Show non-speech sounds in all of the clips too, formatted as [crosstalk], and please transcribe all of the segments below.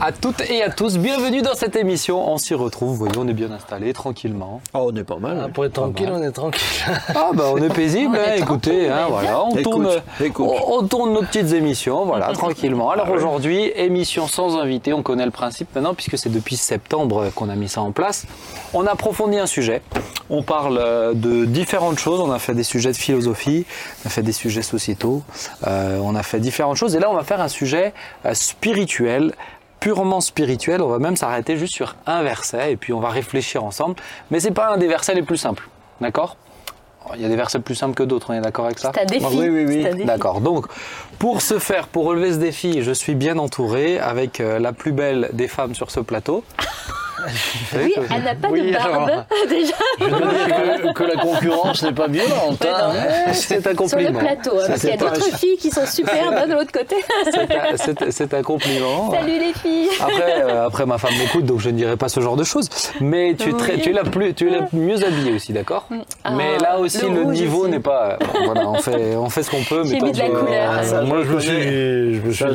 à toutes et à tous. Bienvenue dans cette émission. On s'y retrouve. Vous voyez, on est bien installé, tranquillement. Oh, on est pas mal. Ah, pour être tranquille, on est tranquille. [laughs] Ah bah on est paisible. On est hein, écoutez, hein, voilà, on Écoute, tourne, écoute. On, on tourne nos petites émissions, voilà, [laughs] tranquillement. Alors aujourd'hui, émission sans invité. On connaît le principe maintenant puisque c'est depuis septembre qu'on a mis ça en place. On approfondit un sujet. On parle euh, de différentes choses. On a fait des sujets de philosophie, on a fait des sujets sociétaux, euh, on a fait différentes choses. Et là, on va faire un sujet euh, spirituel purement spirituel, on va même s'arrêter juste sur un verset et puis on va réfléchir ensemble. Mais c'est pas un des versets les plus simples, d'accord? Il y a des versets plus simples que d'autres, on est d'accord avec ça? C'est un défi. Oui, oui, oui. D'accord. Donc, pour ce faire, pour relever ce défi, je suis bien entouré avec euh, la plus belle des femmes sur ce plateau. Oui, que- elle n'a pas Oui, de barbe, alors. [laughs] déjà. Je que, que la concurrence n'est pas violente. hein. C'est un Sur le compliment. plateau, hein, parce qu'il y a d'autres filles qui sont superbes hein, de l'autre côté. C'est un- compliment. Salut les filles. Après, euh, après, ma femme m'écoute, donc je ne dirai pas ce genre de choses. Mais tu es, très, Oui. tu es, la, plus, tu es la mieux habillée aussi, d'accord Ah, Mais là aussi, le niveau n'est pas. bon, voilà, on fait, on fait ce qu'on peut. mais J'ai mis de la couleur. euh, Ça, Moi, je me suis, je me suis hein,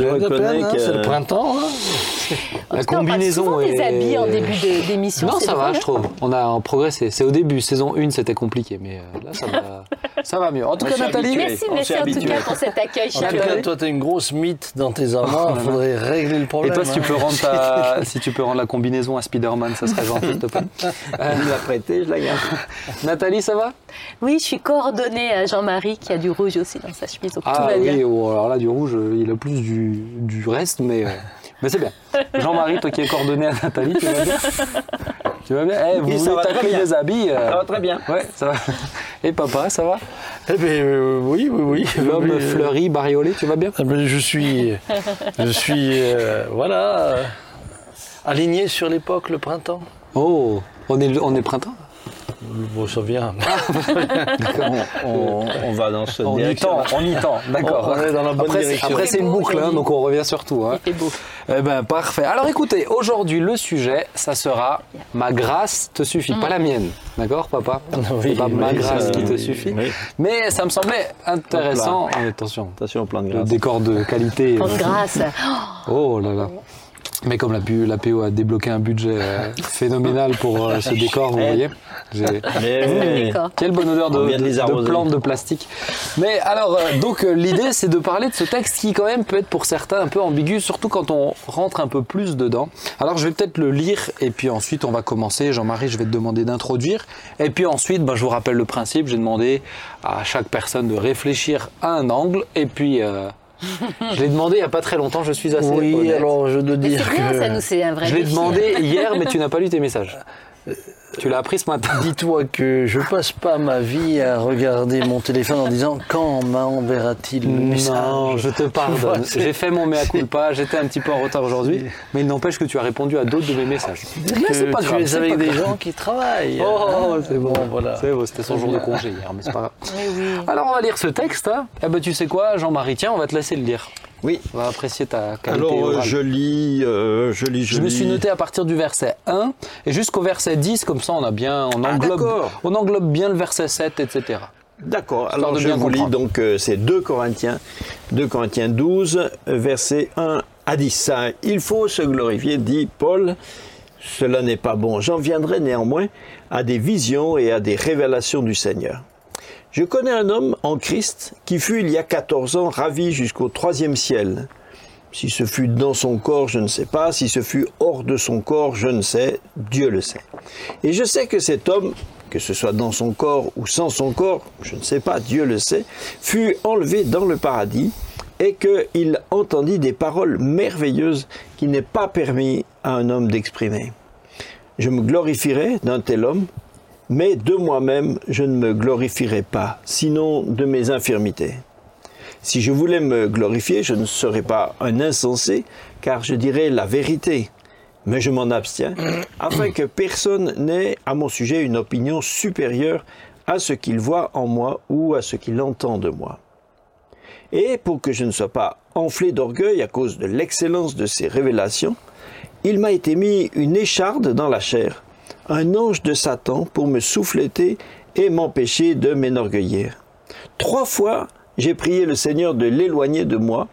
C'est le printemps. hein. La combinaison souvent des est- habits en début de- d'émission. Non, ça va, je hein. trouve. On a en progressé. C'est au début, saison 1, c'était compliqué, mais euh, là, ça va, [laughs] ça va mieux. En tout cas, Nathalie. Merci, merci en tout cas pour cet accueil En tout chaleureux. cas, toi, t'es une grosse mythe dans tes amants. [laughs] Il faudrait régler le et problème. toi, si tu hein. peux rendre ta, [laughs] si tu peux rendre la combinaison à Spider-Man, ça serait gentil, s'il te plaît. Euh, Il me l'a prêté, je la garde. Nathalie, ça va? Oui, je suis coordonnée à Jean-Marie qui a du rouge aussi dans sa chemise, donc tout Ah va bien. oui, oh, alors là, du rouge, il a plus du, du reste, mais, euh, mais c'est bien. Jean-Marie, toi qui es coordonné à Nathalie, tu vas bien Tu vas bien? Eh, Vous Oui, voulez tacler bien. des habits euh, Ça va très bien. Ouais, ça va. Et papa, ça va? Eh ben, euh, oui, oui, oui. L'homme Oui, euh, fleuri, bariolé, tu vas bien? eh ben, je suis, je suis, euh, voilà, euh, aligné sur l'époque, le printemps. Oh, on est, on est printemps? Bon, ça vient. On, on va dans cette On y tend, on y tend, d'accord. On est dans la bonne après, c'est- direction. Après, c'est une boucle, hein, donc on revient sur tout. Hein. Il fait beau. Eh ben, parfait. Alors écoutez, aujourd'hui, le sujet, ça sera Ma grâce te suffit, pas la mienne. D'accord, papa? Oui, C'est pas ma grâce qui te suffit. Mais ça me semblait intéressant. Ah, attention, Attention plan de le grâce. décor de qualité. En grâce. [laughs] Oh là là. Mais comme la, PO a débloqué un budget euh, [laughs] phénoménal pour euh, ce décor, vous voyez. J'ai- [laughs] Mais oui. Quelle bonne odeur de, de de- plantes de plastique. Mais alors, euh, donc euh, l'idée, c'est de parler de ce texte qui quand même peut être pour certains un peu ambigu, surtout quand on rentre un peu plus dedans. Alors je vais peut-être le lire et puis ensuite on va commencer. Jean-Marie, je vais te demander d'introduire. Et puis ensuite, bah, je vous rappelle le principe. J'ai demandé à chaque personne de réfléchir à un angle. Et puis, euh, je l'ai demandé il n'y a pas très longtemps. Je suis assez Oui, honnête. alors je dois dire c'est bien, que. ça nous c'est un vrai Je l'ai défi. demandé hier, mais tu n'as pas lu tes messages. Tu l'as appris ce matin? Dis-toi que je passe pas ma vie à regarder mon téléphone en disant quand m'enverra-t-il le message? Non, je te pardonne. c'est- J'ai fait mon mea culpa, j'étais un petit peu en retard aujourd'hui, mais il n'empêche que tu as répondu à d'autres de mes messages. Mais c'est que pas tu es c'est avec pas des grave. gens qui travaillent. Oh, c'est bon. voilà. C'est bon, c'était son jour de congé hier, mais c'est pas grave. Oui. Alors on va lire ce texte. Hein. Eh ben tu sais quoi, Jean-Marie, tiens, on va te laisser le lire. Oui. On va apprécier ta qualité Alors, euh, orale. je lis, euh, je lis, je, Je me lis. suis noté à partir du verset 1 et jusqu'au verset 10, comme ça on a bien, on Ah, englobe, d'accord. on englobe bien le verset 7, etc. D'accord. Alors je vous lis comprendre. donc euh, c'est 2 Corinthiens, 2 Corinthiens 12, versets 1 à 10. Ça, il faut se glorifier, dit Paul. Cela n'est pas bon. J'en viendrai néanmoins à des visions et à des révélations du Seigneur. Je connais un homme en Christ qui fut il y a 14 ans ravi jusqu'au troisième ciel. Si ce fut dans son corps, je ne sais pas. Si ce fut hors de son corps, je ne sais. Dieu le sait. Et je sais que cet homme, que ce soit dans son corps ou sans son corps, je ne sais pas, Dieu le sait, fut enlevé dans le paradis et qu'il entendit des paroles merveilleuses qui n'est pas permis à un homme d'exprimer. Je me glorifierai d'un tel homme, mais de moi-même je ne me glorifierai pas, sinon de mes infirmités. Si je voulais me glorifier, je ne serais pas un insensé, car je dirais la vérité. Mais je m'en abstiens, [clears throat] afin que personne n'ait à mon sujet une opinion supérieure à ce qu'il voit en moi ou à ce qu'il entend de moi. Et pour que je ne sois pas enflé d'orgueil à cause de l'excellence de ces révélations, il m'a été mis une écharde dans la chair, un ange de Satan pour me souffleter et m'empêcher de m'enorgueillir. Trois fois, j'ai prié le Seigneur de l'éloigner de moi,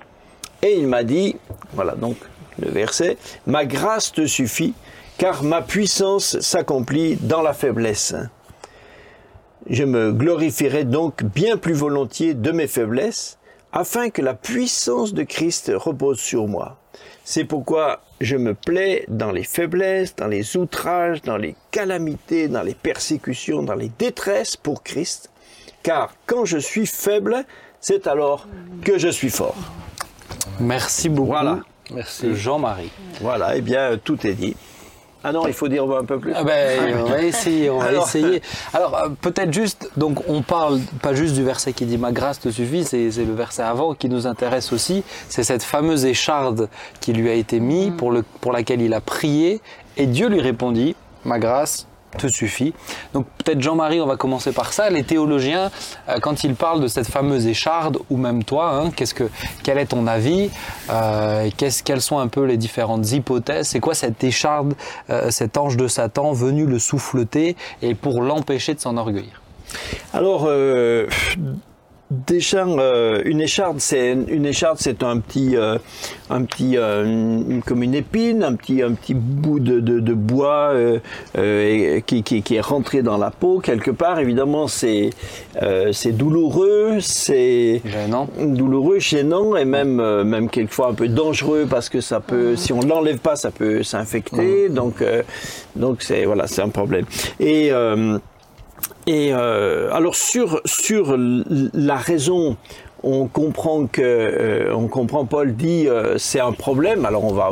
et il m'a dit, voilà donc, le verset, Ma grâce te suffit, car ma puissance s'accomplit dans la faiblesse. Je me glorifierai donc bien plus volontiers de mes faiblesses, afin que la puissance de Christ repose sur moi. C'est pourquoi je me plais dans les faiblesses, dans les outrages, dans les calamités, dans les persécutions, dans les détresses pour Christ, car quand je suis faible, c'est alors que je suis fort. Merci beaucoup. Voilà. Merci. Jean-Marie. Voilà, eh bien, tout est dit. Ah non, il faut dire un peu plus. Ah ben, on va [laughs] essayer, on va Alors- essayer. [laughs] Alors euh, peut-être juste, donc on parle pas juste du verset qui dit ma grâce te suffit, c'est c'est le verset avant qui nous intéresse aussi. C'est cette fameuse écharde qui lui a été mise pour le pour laquelle il a prié et Dieu lui répondit ma grâce te suffit. Donc peut-être Jean-Marie, on va commencer par ça. Les théologiens, euh, quand ils parlent de cette fameuse écharde, ou même toi, hein, qu'est-ce que, quel est ton avis Euh, Quelles sont un peu les différentes hypothèses? C'est quoi cette écharde, euh, cet ange de Satan venu le souffleter et pour l'empêcher de s'enorgueillir? Alors, déjà, euh, une écharde, c'est une écharde, c'est un petit, euh, un petit, euh, comme une épine, un petit, un petit bout de, de, de bois euh, euh, et- qui, qui, qui est rentré dans la peau quelque part. Évidemment, c'est, euh, c'est douloureux, c'est Gênant. douloureux, gênant et même, même quelquefois un peu dangereux parce que ça peut, si on l'enlève pas, ça peut s'infecter. Donc, euh, donc c'est voilà, c'est un problème. Et euh, et euh, alors sur sur la raison, on comprend que euh, on comprend Paul dit euh, c'est un problème. Alors on va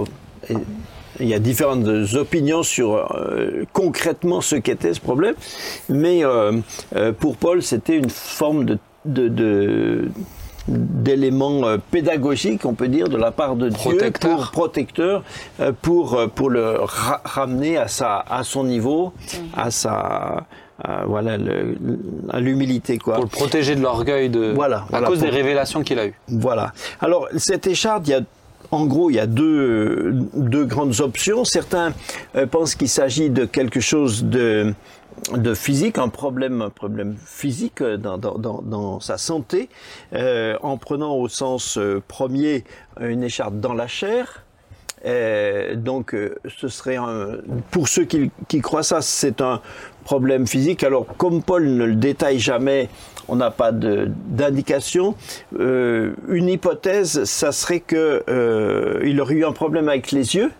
il y a différentes opinions sur euh, concrètement ce qu'était ce problème, mais euh, euh, pour Paul c'était une forme de, de, de- d'éléments pédagogiques, on peut dire, de la part de Protecteur. Dieu pour protecteur, pour pour le ra- ramener à sa à son niveau, à sa à, voilà le- à l'humilité quoi. Pour le protéger de l'orgueil de, Voilà, à voilà, cause pour- des révélations qu'il a eues. Voilà. Alors, cette écharde, il y a, en gros, il y a deux, deux grandes options. Certains euh, pensent qu'il s'agit de quelque chose de, de physique, un problème, un problème physique euh, dans, dans, dans, dans sa santé, euh, en prenant au sens euh, premier une écharde dans la chair. Euh, donc, euh, ce serait un, pour ceux qui, qui croient ça, c'est un problème physique. Alors, comme Paul ne le détaille jamais, on n'a pas d'indication. Euh, une hypothèse, ça serait que euh, il aurait eu un problème avec les yeux.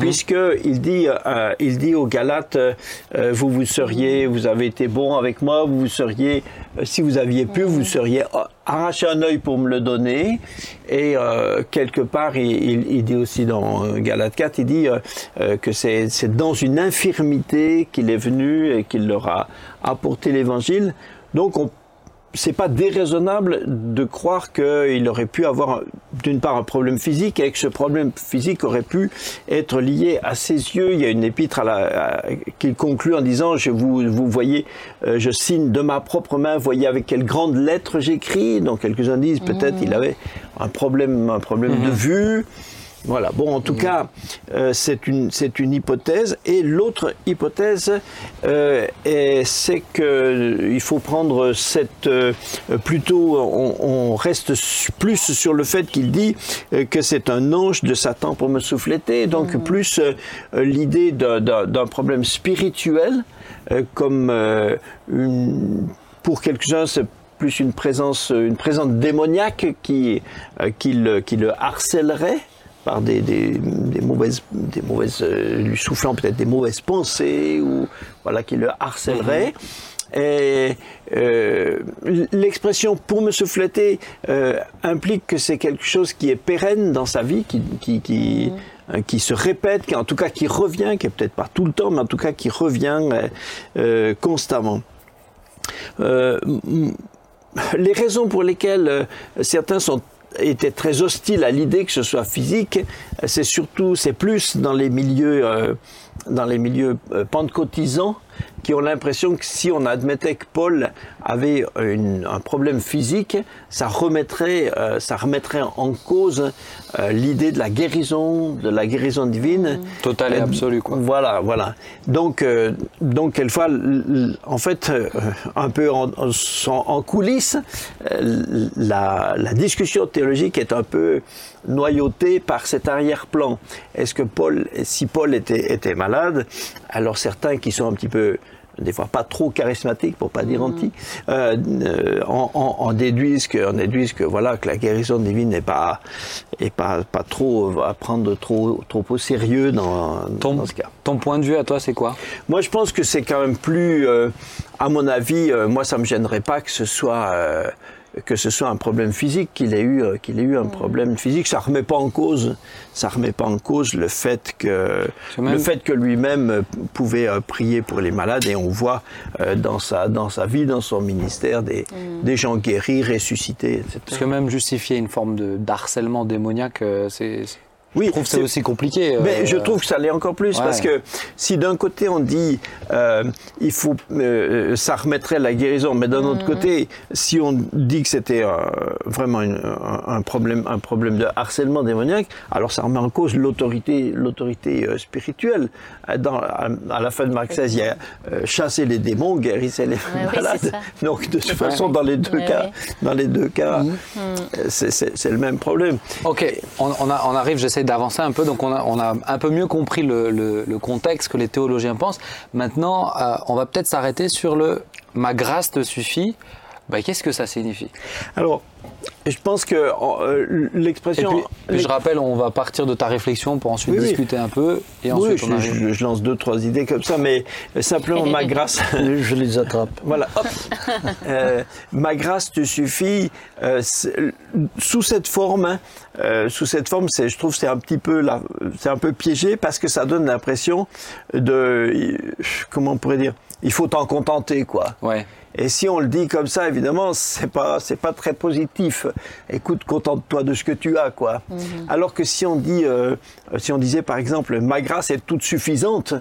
Puisque il dit, euh, il dit aux Galates, euh, euh, vous vous seriez, vous avez été bon avec moi, vous seriez, euh, si vous aviez pu, vous seriez euh, arraché un œil pour me le donner. Et quelque part, il, il- il dit aussi dans Galates 4, il dit que c'est c'est dans une infirmité qu'il est venu et qu'il leur a apporté l'évangile. Donc on c'est pas déraisonnable de croire qu'il aurait pu avoir d'une part un problème physique et que ce problème physique aurait pu être lié à ses yeux. Il y a une épître à la- à- qu'il conclut en disant je vous, vous voyez, euh, je signe de ma propre main, voyez avec quelles grandes lettres j'écris. Donc quelques-uns disent peut-être il avait un problème, un problème de vue. Voilà. Bon, en tout cas, euh, c'est une c'est une hypothèse. Et l'autre hypothèse, euh, est- c'est que euh, il faut prendre cette euh, plutôt. On, on reste plus sur le fait qu'il dit euh, que c'est un ange de Satan pour me souffleter. Donc plus euh, l'idée d'un- problème spirituel, euh, comme euh, une pour quelques-uns c'est plus une présence, une présence démoniaque qui, euh, qui, le, qui le harcèlerait par des, des, des mauvaises, des mauvaises euh, lui soufflant peut-être des mauvaises pensées ou voilà qui le harcèlerait. Et euh, l'expression pour me souffleter euh, implique que c'est quelque chose qui est pérenne dans sa vie, qui, qui, qui, euh, qui se répète, qui en tout cas qui revient, qui est peut-être pas tout le temps, mais en tout cas qui revient constamment. Les raisons pour lesquelles certains sont étaient très hostiles à l'idée que ce soit physique, c'est surtout, c'est plus dans les milieux, euh, dans les milieux euh, pentecôtisants qui ont l'impression que si on admettait que Paul avait une- un problème physique, ça remettrait, euh, ça remettrait en cause euh, l'idée de la guérison, de la guérison divine. Total et Euh, absolu, quoi. Voilà, voilà. Donc, euh, donc quelquefois, en fait, euh, un peu en, en- en coulisses, euh, la, la discussion théologique est un peu noyautée par cet arrière-plan. Est-ce que Paul, si Paul était, était malade, alors certains qui sont un petit peu des fois pas trop charismatiques pour pas dire anti, euh, euh, en, en- en déduisent que, en déduisent que voilà que la guérison divine n'est pas est pas pas trop à prendre trop trop au sérieux dans, Ton, dans ce cas. ton point de vue à toi, c'est quoi? Moi, je pense que c'est quand même plus, euh, à mon avis, euh, moi, ça me gênerait pas que ce soit que ce soit un problème physique, qu'il ait eu euh, qu'il ait eu un problème physique. Ça remet pas en cause, ça remet pas en cause le fait que même- le fait que lui-même pouvait euh, prier pour les malades et on voit euh, dans sa dans sa vie, dans son ministère, des des gens guéris, ressuscités, etc. Parce que même justifier une forme de d'harcèlement démoniaque, c'est. Oui, je trouve que c'est c'est- aussi compliqué. euh, Mais je trouve que ça l'est encore plus ouais. parce que si d'un côté on dit euh, il faut euh, ça remettrait la guérison, mais d'un autre côté si on dit que c'était euh, vraiment une- un, problème un problème de harcèlement démoniaque, alors ça remet en cause l'autorité l'autorité euh, spirituelle. Euh, Dans, à, à la fin de Marc XVI, il y a euh, chasser les démons, guérissez les malades. ça. [laughs] Donc de toute façon dans les deux Ouais, cas, ouais. dans les deux cas, euh, c'est- le même problème. Ok, on, on a- on arrive, j'essaie d'avancer un peu, donc on a, on a un peu mieux compris le, contexte que les théologiens pensent. Maintenant, euh, on va peut-être s'arrêter sur le ma grâce te suffit. Bah, Qu'est-ce que ça signifie? Alors, je pense que euh, Et l'expression puis, puis je rappelle, on va partir de ta réflexion pour ensuite Oui, oui. discuter un peu, et Oui, ensuite je, on arrive. je- je lance deux, trois idées comme ça, mais simplement ma grâce. [laughs] Je les attrape. Voilà, hop. [laughs] Euh, ma grâce te suffit. euh, sous cette forme, hein, euh, sous cette forme, c'est, je trouve, c'est un petit peu, c'est un peu piégé parce que ça donne l'impression de, comment on pourrait dire, il faut t'en contenter, quoi. Ouais. Et si on le dit comme ça, évidemment, c'est pas c'est pas très positif. Écoute, contente-toi de ce que tu as, quoi. Alors que si on dit, euh, si on disait par exemple, ma grâce est toute suffisante.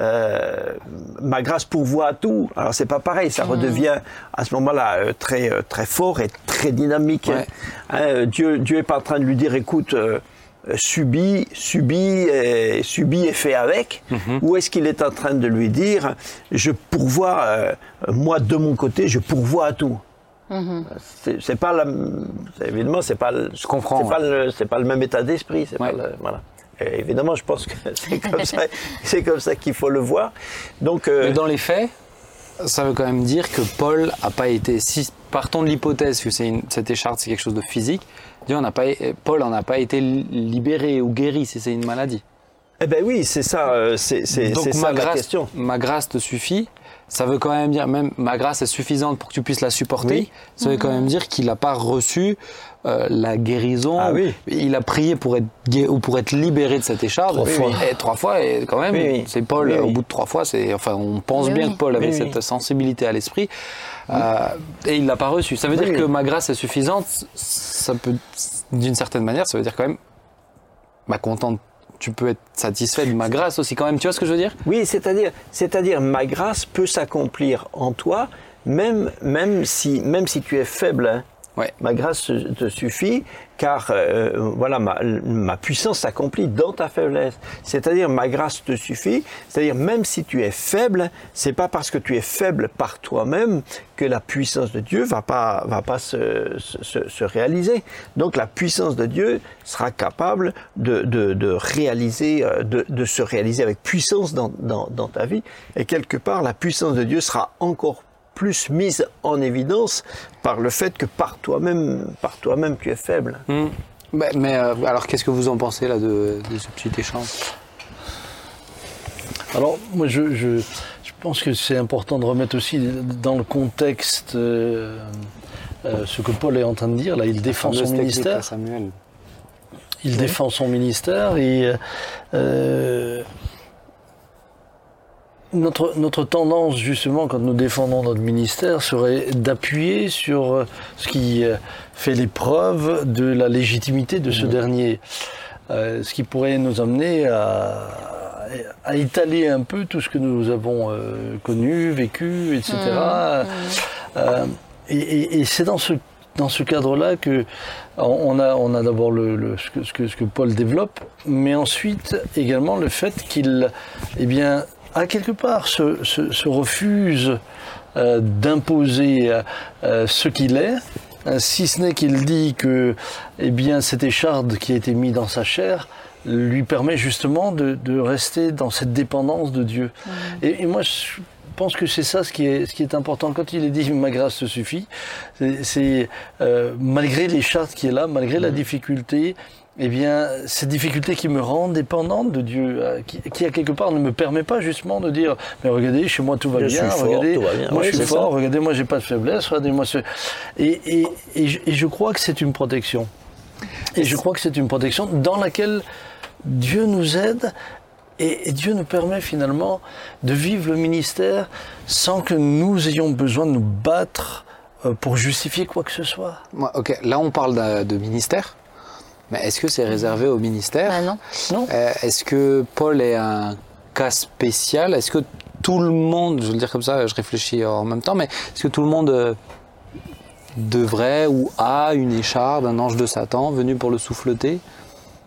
euh, ma grâce pourvoit à tout. Alors c'est pas pareil, ça redevient à ce moment-là euh, très très fort et très dynamique. Ouais. Hein, Dieu Dieu est pas en train de lui dire, écoute, euh, euh, subis, subis, et, subis et fait avec. Ou est-ce qu'il est en train de lui dire, je pourvois, euh, moi de mon côté, je pourvois à tout? C'est c'est pas la, évidemment c'est pas, le- Je comprends, c'est pas le, c'est pas le même état d'esprit, c'est Ouais. pas le- voilà. Et évidemment, je pense que [laughs] c'est comme ça, [laughs] c'est comme ça qu'il faut le voir. Donc, euh, Mais dans les faits, ça veut quand même dire que Paul a pas été. Si partons de l'hypothèse que c'est une- cette écharpe c'est quelque chose de physique, Dieu en a pas, Paul en a pas été libéré ou guéri si c'est une maladie. eh ben oui, c'est ça, euh, c'est c'est- Donc c'est ma ça la grâce, question. ma grâce te suffit. Ça veut quand même dire, même ma grâce est suffisante pour que tu puisses la supporter. Oui. Ça veut quand même dire qu'il n'a pas reçu euh, la guérison. Ah oui. Il a prié pour être gué- ou pour être libéré de cette écharpe. Trois fois. Et trois fois, et quand même, Oui, oui. c'est Paul. Oui, oui. Au bout de trois fois, c'est, enfin, on pense Oui, bien oui. que Paul avait Oui, cette oui. sensibilité à l'esprit. Euh, et il l'a pas reçu. Ça veut Oui, dire que ma grâce est suffisante. Ça peut, d'une certaine manière, ça veut dire quand même, bah, content. Tu peux être satisfait de ma grâce aussi quand même. Tu vois ce que je veux dire? Oui, c'est-à-dire, c'est-à-dire, ma grâce peut s'accomplir en toi, même, même si, même si tu es faible. hein. Ma grâce te suffit, car euh, voilà, ma, puissance s'accomplit dans ta faiblesse. C'est-à-dire, ma grâce te suffit. C'est-à-dire, même si tu es faible, c'est pas parce que tu es faible par toi-même que la puissance de Dieu va pas va pas se, se- se- se réaliser. Donc, la puissance de Dieu sera capable de, de, de réaliser, euh, de, de se réaliser avec puissance dans, dans, dans ta vie. Et quelque part, la puissance de Dieu sera encore plus mise en évidence par le fait que par toi-même, par toi-même, tu es faible. Hmm. Mais euh, alors, qu'est-ce que vous en pensez là de, de ce petit échange? Alors, moi, je, je, je pense que c'est important de remettre aussi dans le contexte euh, euh, ce que Paul est en train de dire. Là, il défend son ministère. Samuel. Il défend son ministère et euh, notre, notre tendance, justement, quand nous défendons notre ministère, serait d'appuyer sur euh, ce qui euh, fait l'épreuve de la légitimité de ce dernier. Euh, ce qui pourrait nous amener à à étaler un peu tout ce que nous avons euh, connu, vécu, etc. Euh, et et- et c'est dans ce, dans ce cadre-là que on a, on a d'abord le, le- ce, que, ce, que, ce que Paul développe, mais ensuite également le fait qu'il, eh bien, à quelque part, se, se, se refuse euh, d'imposer euh, ce qu'il est, euh, si ce n'est qu'il dit que, eh bien, cette écharde qui a été mise dans sa chair lui permet justement de, de rester dans cette dépendance de Dieu. Et, et moi, je pense que c'est ça ce qui est, ce qui est important. Quand il est dit ma grâce te suffit, c'est- euh, malgré l'écharde qui est là, malgré la difficulté, eh bien, cette difficulté qui me rend dépendante de Dieu, euh, qui, qui à quelque part ne me permet pas justement de dire, mais regardez, chez moi tout va Je bien, fort, regardez, tout va bien. moi je suis fort, ça. regardez, moi j'ai pas de faiblesse, regardez-moi ce... Et, et, et, je, et je crois que c'est une protection. Et je crois que c'est une protection dans laquelle Dieu nous aide et, et Dieu nous permet finalement de vivre le ministère sans que nous ayons besoin de nous battre euh, pour justifier quoi que ce soit. Ouais, ok, là on parle de, de ministère, mais est-ce que c'est réservé au ministère Ah non. Non Euh, Est-ce que Paul est un cas spécial? Est-ce que tout le monde, je vais le dire comme ça, je réfléchis en même temps, mais est-ce que tout le monde euh, devrait ou a une écharde, un ange de Satan venu pour le souffleter?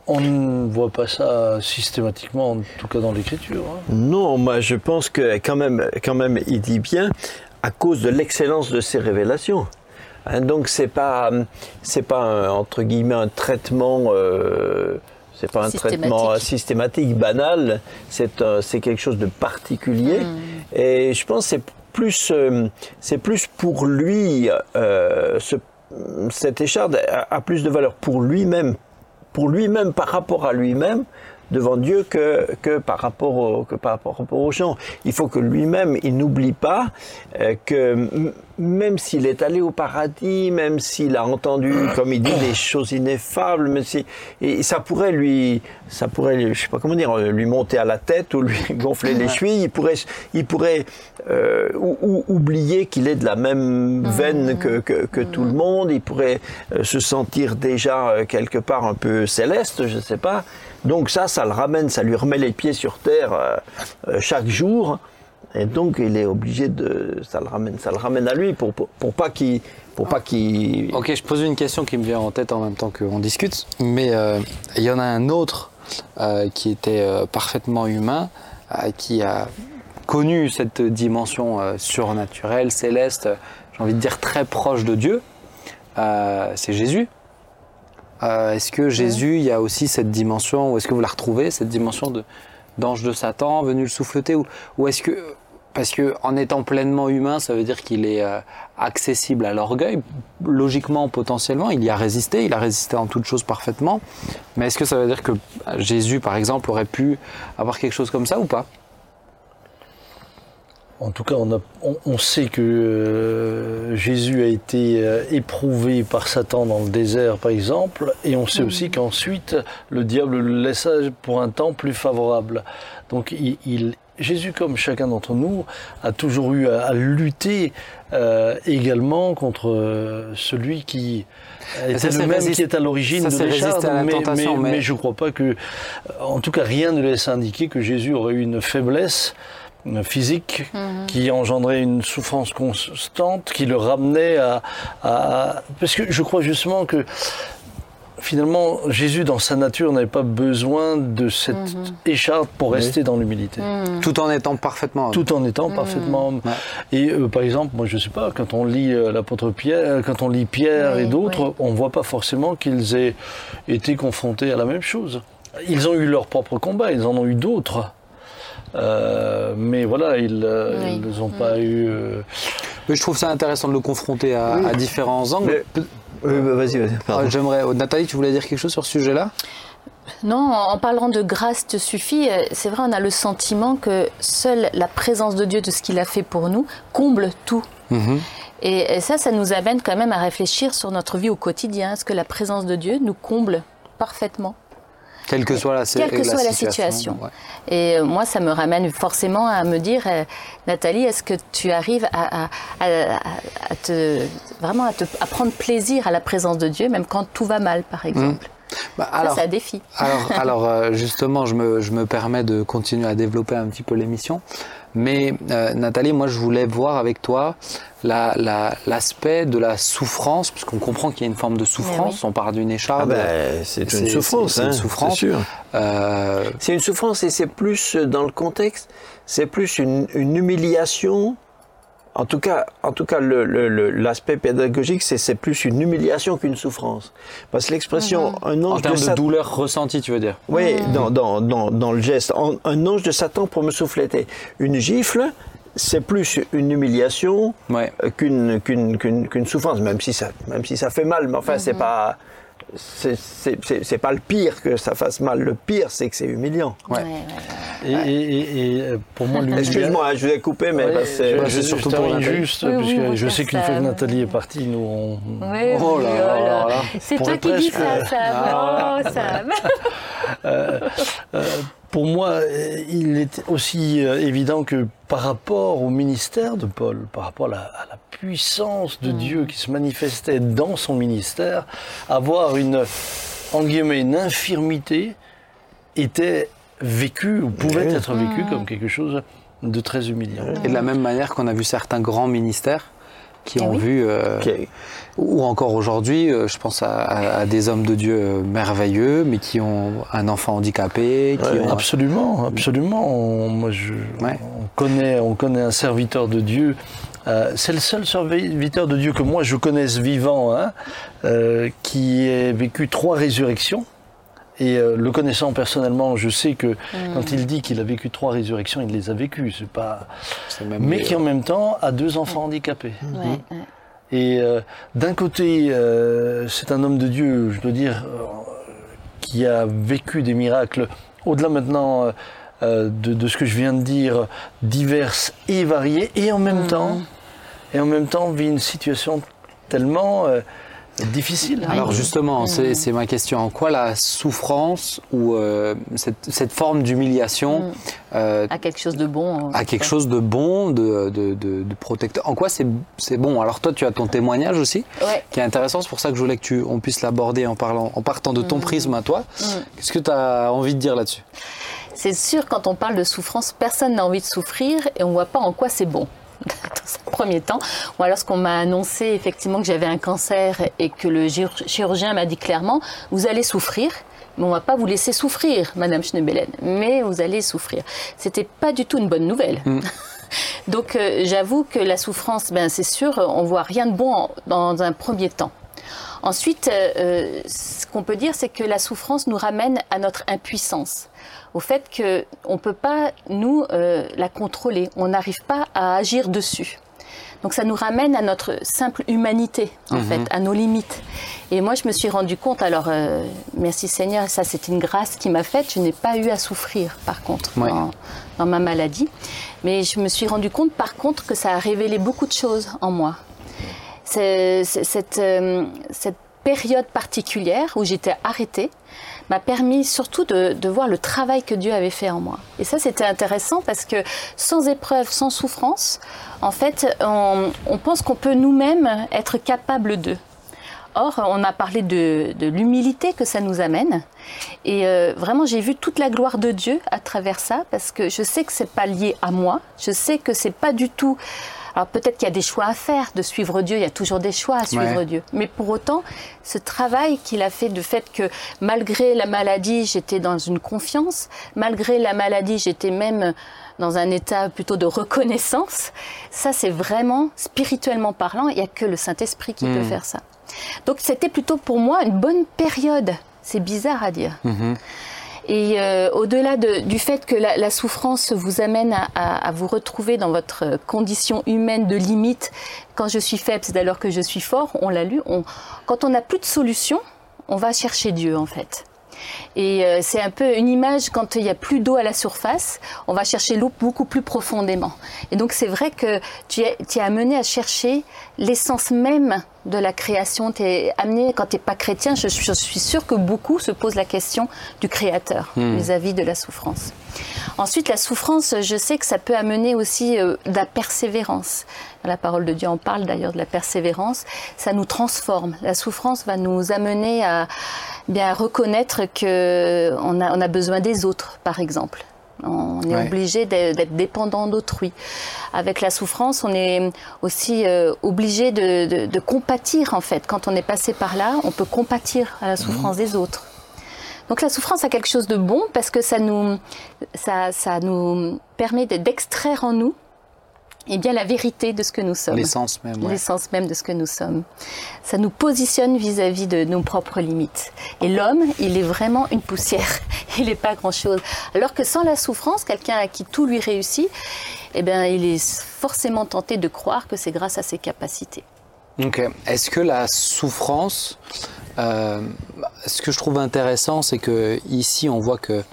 On ne voit pas ça systématiquement, en tout cas dans l'Écriture. hein. Non, moi je pense que quand même, quand même, il dit bien à cause de l'excellence de ses révélations. Hein, donc c'est pas, c'est pas un, entre guillemets un traitement, euh, c'est pas un Systématique. traitement systématique banal. C'est c'est quelque chose de particulier. Et je pense que c'est plus, euh, c'est plus pour lui euh, ce- cette écharde a, a plus de valeur pour lui-même pour lui-même, par rapport à lui-même, devant Dieu, que, que, par rapport au, que par rapport aux gens. Il faut que lui-même, il n'oublie pas euh, que même s'il est allé au paradis, même s'il a entendu, [coughs] comme il dit, des choses ineffables, même si, et ça pourrait lui, ça pourrait, je sais pas comment dire, euh, lui monter à la tête ou lui [laughs] gonfler les chevilles, il pourrait, il pourrait euh, ou- ou- oublier qu'il est de la même veine que, que, que tout le monde, il pourrait euh, se sentir déjà euh, quelque part un peu céleste, je sais pas. Donc ça, ça le ramène, ça lui remet les pieds sur terre chaque jour. Et donc il est obligé de, ça le ramène, ça le ramène à lui pour pour, pour pas qu'il, pour pas qu'il. Ok, je pose une question qui me vient en tête en même temps qu'on discute, mais euh, il y en a un autre euh, qui était euh, parfaitement humain, euh, qui a connu cette dimension euh, surnaturelle, céleste, j'ai envie de dire très proche de Dieu, Euh, c'est Jésus. Euh, est-ce que Jésus, il y a aussi cette dimension, ou est-ce que vous la retrouvez, cette dimension de d'ange de Satan venu le souffleter, ou, ou est-ce que parce que en étant pleinement humain, ça veut dire qu'il est euh, accessible à l'orgueil. Logiquement, potentiellement, il y a résisté, il a résisté en toutes choses parfaitement. Mais est-ce que ça veut dire que Jésus, par exemple, aurait pu avoir quelque chose comme ça ou pas? En tout cas, on, a- on- on sait que euh, Jésus a été euh, éprouvé par Satan dans le désert, par exemple, et on sait aussi qu'ensuite, le diable le laissa pour un temps plus favorable. Donc, il, il- Jésus, comme chacun d'entre nous, a toujours eu à, à lutter euh, également contre euh, celui qui était ça, le c'est même qui est à l'origine de la Mais, tentation, mais- mais- mais je ne crois pas que, en tout cas, rien ne laisse indiquer que Jésus aurait eu une faiblesse euh, physique qui engendrait une souffrance constante, qui le ramenait à, à- Parce que je crois justement que finalement, Jésus, dans sa nature, n'avait pas besoin de cette écharpe pour rester dans l'humilité. Tout en étant parfaitement. homme. Tout en étant parfaitement homme. Et euh, par exemple, moi je sais pas, quand on lit euh, l'apôtre Pierre, euh, quand on lit Pierre Oui, et d'autres, oui. on voit pas forcément qu'ils aient été confrontés à la même chose. Ils ont eu leur propre combat, ils en ont eu d'autres. Euh, mais voilà, ils Oui. n'ont pas eu. euh, Mais je trouve ça intéressant de le confronter à, à différents angles. Mais- Oui, bah, vas-y, vas-y. Ah, J'aimerais. Nathalie, tu voulais dire quelque chose sur ce sujet-là? Non, en parlant de grâce te suffit, euh, c'est vrai, on a le sentiment que seule la présence de Dieu, de ce qu'il a fait pour nous, comble tout. Et, et ça, ça nous amène quand même à réfléchir sur notre vie au quotidien. Est-ce que la présence de Dieu nous comble parfaitement? Quelle que soit la, Quelle que soit la situation. ouais. Et euh, moi, ça me ramène forcément à me dire, euh, Nathalie, est-ce que tu arrives à, à- à- à te vraiment à, te, prendre plaisir à la présence de Dieu, même quand tout va mal, par exemple? Bah, ça, alors, c'est un défi. alors, alors, euh, justement, je me, je me permets de continuer à développer un petit peu l'émission. Mais euh, Nathalie, moi, je voulais voir avec toi la- la- l'aspect de la souffrance, puisqu'on comprend qu'il y a une forme de souffrance. On parle d'une Ah écharpe. ben, c'est une souffrance, c'est une hein, souffrance. c'est sûr. Euh, C'est une souffrance et c'est plus euh, dans le contexte, c'est plus une, une humiliation. En tout cas, en tout cas, le- le- le- l'aspect pédagogique, c'est plus une humiliation qu'une souffrance. Parce que l'expression un en ange de termes de Satan, douleur ressentie, tu veux dire oui, dans, dans, dans, dans le geste, En- un ange de Satan pour me souffleter. Une gifle, c'est plus une humiliation Ouais. qu'une qu'une qu'une qu'une souffrance, même si ça même si ça fait mal, mais enfin c'est pas c'est- pas le pire que ça fasse mal. Le pire, c'est que c'est humiliant. Ouais. Ouais, ouais, ouais. Et, et- et- euh, pour moi, l'humiliation. Excuse-moi, hein, je vous ai coupé, mais c'est- bah, surtout pour termine Nathalie. juste, Oui, puisque je sais qu'une fois que. Nathalie est partie, nous on. Oui, Oh oui, là oh là là. C'est toi qui dis ça, Sam. [laughs] Oh, Sam. Pour moi, euh, il est aussi euh, évident que par rapport au ministère de Paul, par rapport à la, à la puissance Mm. de Dieu qui se manifestait dans son ministère, avoir une, en guillemets, une infirmité était vécu ou pouvait Oui. être vécu comme quelque chose de très humiliant. Et de la même manière qu'on a vu certains grands ministères qui Eh ont oui. vu, euh, ou encore aujourd'hui, euh, je pense à, à- à des hommes de Dieu euh, merveilleux, mais qui ont un enfant handicapé, qui Ouais, ont... Absolument, absolument. On, moi, je, Ouais. on connaît, on connaît un serviteur de Dieu. Euh, c'est le seul serviteur de Dieu que moi je connaisse vivant, hein, euh, qui ait vécu trois résurrections. Et euh, le connaissant personnellement, je sais que quand il dit qu'il a vécu trois résurrections, il les a vécues. C'est pas. même Mais qui en même temps a deux enfants handicapés. Ouais, ouais. Et euh, d'un côté, euh, c'est un homme de Dieu, je dois dire, euh, qui a vécu des miracles, au-delà maintenant de, de ce que je viens de dire, diverses et variées, et en même temps, et en même temps vit une situation tellement euh, difficile. Alors justement, c'est c'est ma question. En quoi la souffrance ou euh, cette, cette forme d'humiliation euh, À quelque chose de bon. a quelque chose de bon, de, de, de- de protecteur En quoi c'est c'est bon? Alors toi, tu as ton témoignage aussi, Ouais. qui est intéressant. C'est pour ça que je voulais que tu, on puisse l'aborder en parlant, en partant de ton prisme à toi. Qu'est-ce que tu as envie de dire là-dessus? C'est sûr, quand on parle de souffrance, personne n'a envie de souffrir et on ne voit pas en quoi c'est bon. [laughs] Dans un premier temps, moi, lorsqu'on m'a annoncé effectivement que j'avais un cancer et que le chir- chirurgien m'a dit clairement, vous allez souffrir, mais on va pas vous laisser souffrir, Madame Schnebelen, mais vous allez souffrir. C'était pas du tout une bonne nouvelle. [laughs] Donc, euh, j'avoue que la souffrance, ben, c'est sûr, on voit rien de bon en- dans un premier temps. Ensuite, euh, euh, ce qu'on peut dire, c'est que la souffrance nous ramène à notre impuissance, au fait qu'on ne peut pas, nous, euh, la contrôler, on n'arrive pas à agir dessus. Donc ça nous ramène à notre simple humanité, en fait, à nos limites. Et moi, je me suis rendu compte, alors, euh, merci Seigneur, ça c'est une grâce qui m'a faite, je n'ai pas eu à souffrir, par contre, Ouais. dans, dans ma maladie. Mais je me suis rendu compte, par contre, que ça a révélé beaucoup de choses en moi. Cette, euh, cette période particulière où j'étais arrêtée m'a permis surtout de, voir le travail que Dieu avait fait en moi. Et ça, c'était intéressant parce que sans épreuve, sans souffrance, en fait, on, pense qu'on peut nous-mêmes être capables d'eux. Or, on a parlé de, de l'humilité que ça nous amène. Et euh, vraiment, j'ai vu toute la gloire de Dieu à travers ça, parce que je sais que c'est pas lié à moi. Je sais que c'est pas du tout. Alors peut-être qu'il y a des choix à faire de suivre Dieu. Il y a toujours des choix à suivre Ouais. Dieu. Mais pour autant, ce travail qu'il a fait de fait que malgré la maladie, j'étais dans une confiance. Malgré la maladie, j'étais même dans un état plutôt de reconnaissance. Ça, c'est vraiment spirituellement parlant. Il n'y a que le Saint-Esprit qui peut faire ça. Donc c'était plutôt pour moi une bonne période. C'est bizarre à dire. Et euh, au-delà de- du fait que la, la souffrance vous amène à, à- à vous retrouver dans votre condition humaine de limite, quand je suis faible, c'est alors que je suis fort, on l'a lu, on- quand on n'a plus de solution, on va chercher Dieu en fait. Et euh, c'est un peu une image quand il n'y a plus d'eau à la surface, on va chercher l'eau beaucoup plus profondément. Et donc c'est vrai que tu es, tu es amené à chercher l'essence même de la création. Tu es amené, quand tu n'es pas chrétien, je, je suis sûre que beaucoup se posent la question du créateur Hmm. vis-à-vis de la souffrance. Ensuite, la souffrance, je sais que ça peut amener aussi euh, de la persévérance. La parole de Dieu en parle d'ailleurs de la persévérance. Ça nous transforme. La souffrance va nous amener à bien reconnaître que on a, on a besoin des autres, par exemple. On est Ouais. obligé d'être dépendant d'autrui. Avec la souffrance, on est aussi euh, obligé de, de- de compatir en fait. Quand on est passé par là, on peut compatir à la souffrance des autres. Donc la souffrance a quelque chose de bon parce que ça nous, ça, ça nous permet de- d'extraire en nous eh bien, la vérité de ce que nous sommes. L'essence même. ouais. L'essence même de ce que nous sommes. Ça nous positionne vis-à-vis de nos propres limites. Et l'homme, il est vraiment une poussière. [laughs] Il n'est pas grand-chose. Alors que sans la souffrance, quelqu'un à qui tout lui réussit, eh bien, il est forcément tenté de croire que c'est grâce à ses capacités. Ok. Est-ce que la souffrance, euh, ce que je trouve intéressant, c'est que ici on voit que,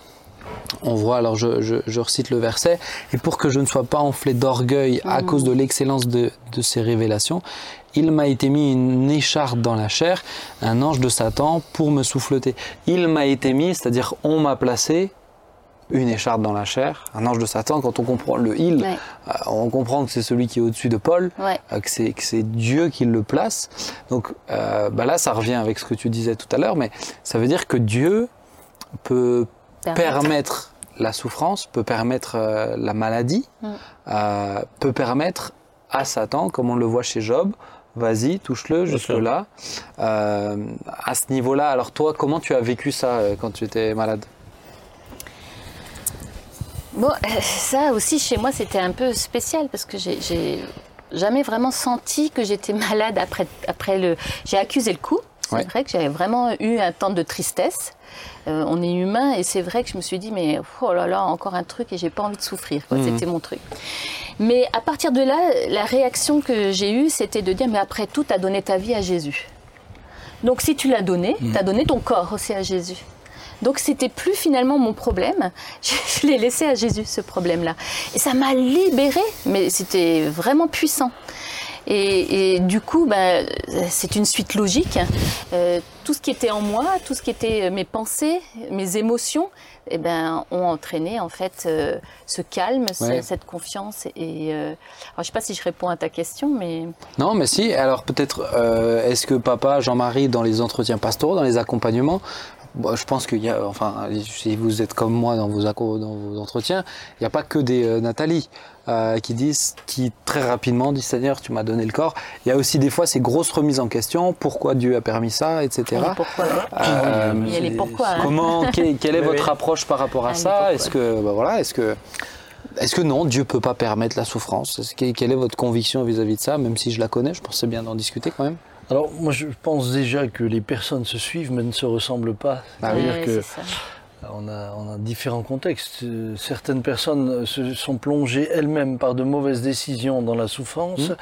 on voit, alors je, je- je recite le verset, et pour que je ne sois pas enflé d'orgueil à cause de l'excellence de, de ces révélations, il m'a été mis une écharpe dans la chair, un ange de Satan pour me souffleter. Il m'a été mis, c'est-à-dire on m'a placé une écharpe dans la chair, un ange de Satan, quand on comprend le il, Ouais. euh, on comprend que c'est celui qui est au-dessus de Paul, Ouais. euh, que c'est que c'est Dieu qui le place. Donc euh, bah là, ça revient avec ce que tu disais tout à l'heure, mais ça veut dire que Dieu peut Permettre. permettre la souffrance, peut permettre euh, la maladie, Mm. euh, peut permettre à Satan, comme on le voit chez Job, vas-y, touche-le jusque-là. Euh, à ce niveau-là, alors toi, comment tu as vécu ça euh, quand tu étais malade? Bon, ça aussi chez moi c'était un peu spécial parce que j'ai- j'ai jamais vraiment senti que j'étais [laughs] malade après, après le. J'ai accusé le coup. C'est Ouais. vrai que j'avais vraiment eu un temps de tristesse. Euh, on est humain et c'est vrai que je me suis dit mais oh là là encore un truc et j'ai pas envie de souffrir. Mhm. C'était mon truc. Mais à partir de là, la réaction que j'ai eue c'était de dire mais après tout t'as donné ta vie à Jésus. Donc si tu l'as donné, t'as donné ton corps aussi à Jésus. Donc c'était plus finalement mon problème. [laughs] Je, je l'ai laissé à Jésus ce problème-là. Et ça m'a libérée, mais c'était vraiment puissant. Et, et du coup, ben, c'est une suite logique. Euh, tout ce qui était en moi, tout ce qui était mes pensées, mes émotions, eh ben, ont entraîné en fait euh, ce calme, ce- cette confiance. Et euh, alors, je sais pas si je réponds à ta question, mais Non, mais si. Alors peut-être, euh, est-ce que papa, Jean-Marie, dans les entretiens pastoraux, dans les accompagnements, bon, je pense qu'il y a, enfin, si vous êtes comme moi dans vos, acco- dans vos entretiens, il n'y a pas que des euh, Nathalie euh, qui disent, qui très rapidement disent Seigneur, tu m'as donné le corps. Il y a aussi des fois ces grosses remises en question, pourquoi Dieu a permis ça, etc. pourquoi Euh, Il y a les pourquoi. hein. Comment, [laughs] quelle, quelle est votre approche par rapport à Ah, ça? Est-ce que, bah voilà, est-ce que, est-ce que non, Dieu peut pas permettre la souffrance? Que- Quelle est votre conviction vis-à-vis de ça? Même si je la connais, je c'est bien d'en discuter quand même. Alors, moi, je pense déjà que les personnes se suivent, mais ne se ressemblent pas. Bah oui. C'est-à-dire Ouais, que c'est ça. on a, on a différents contextes. Euh, Certaines personnes se sont plongées elles-mêmes par de mauvaises décisions dans la souffrance.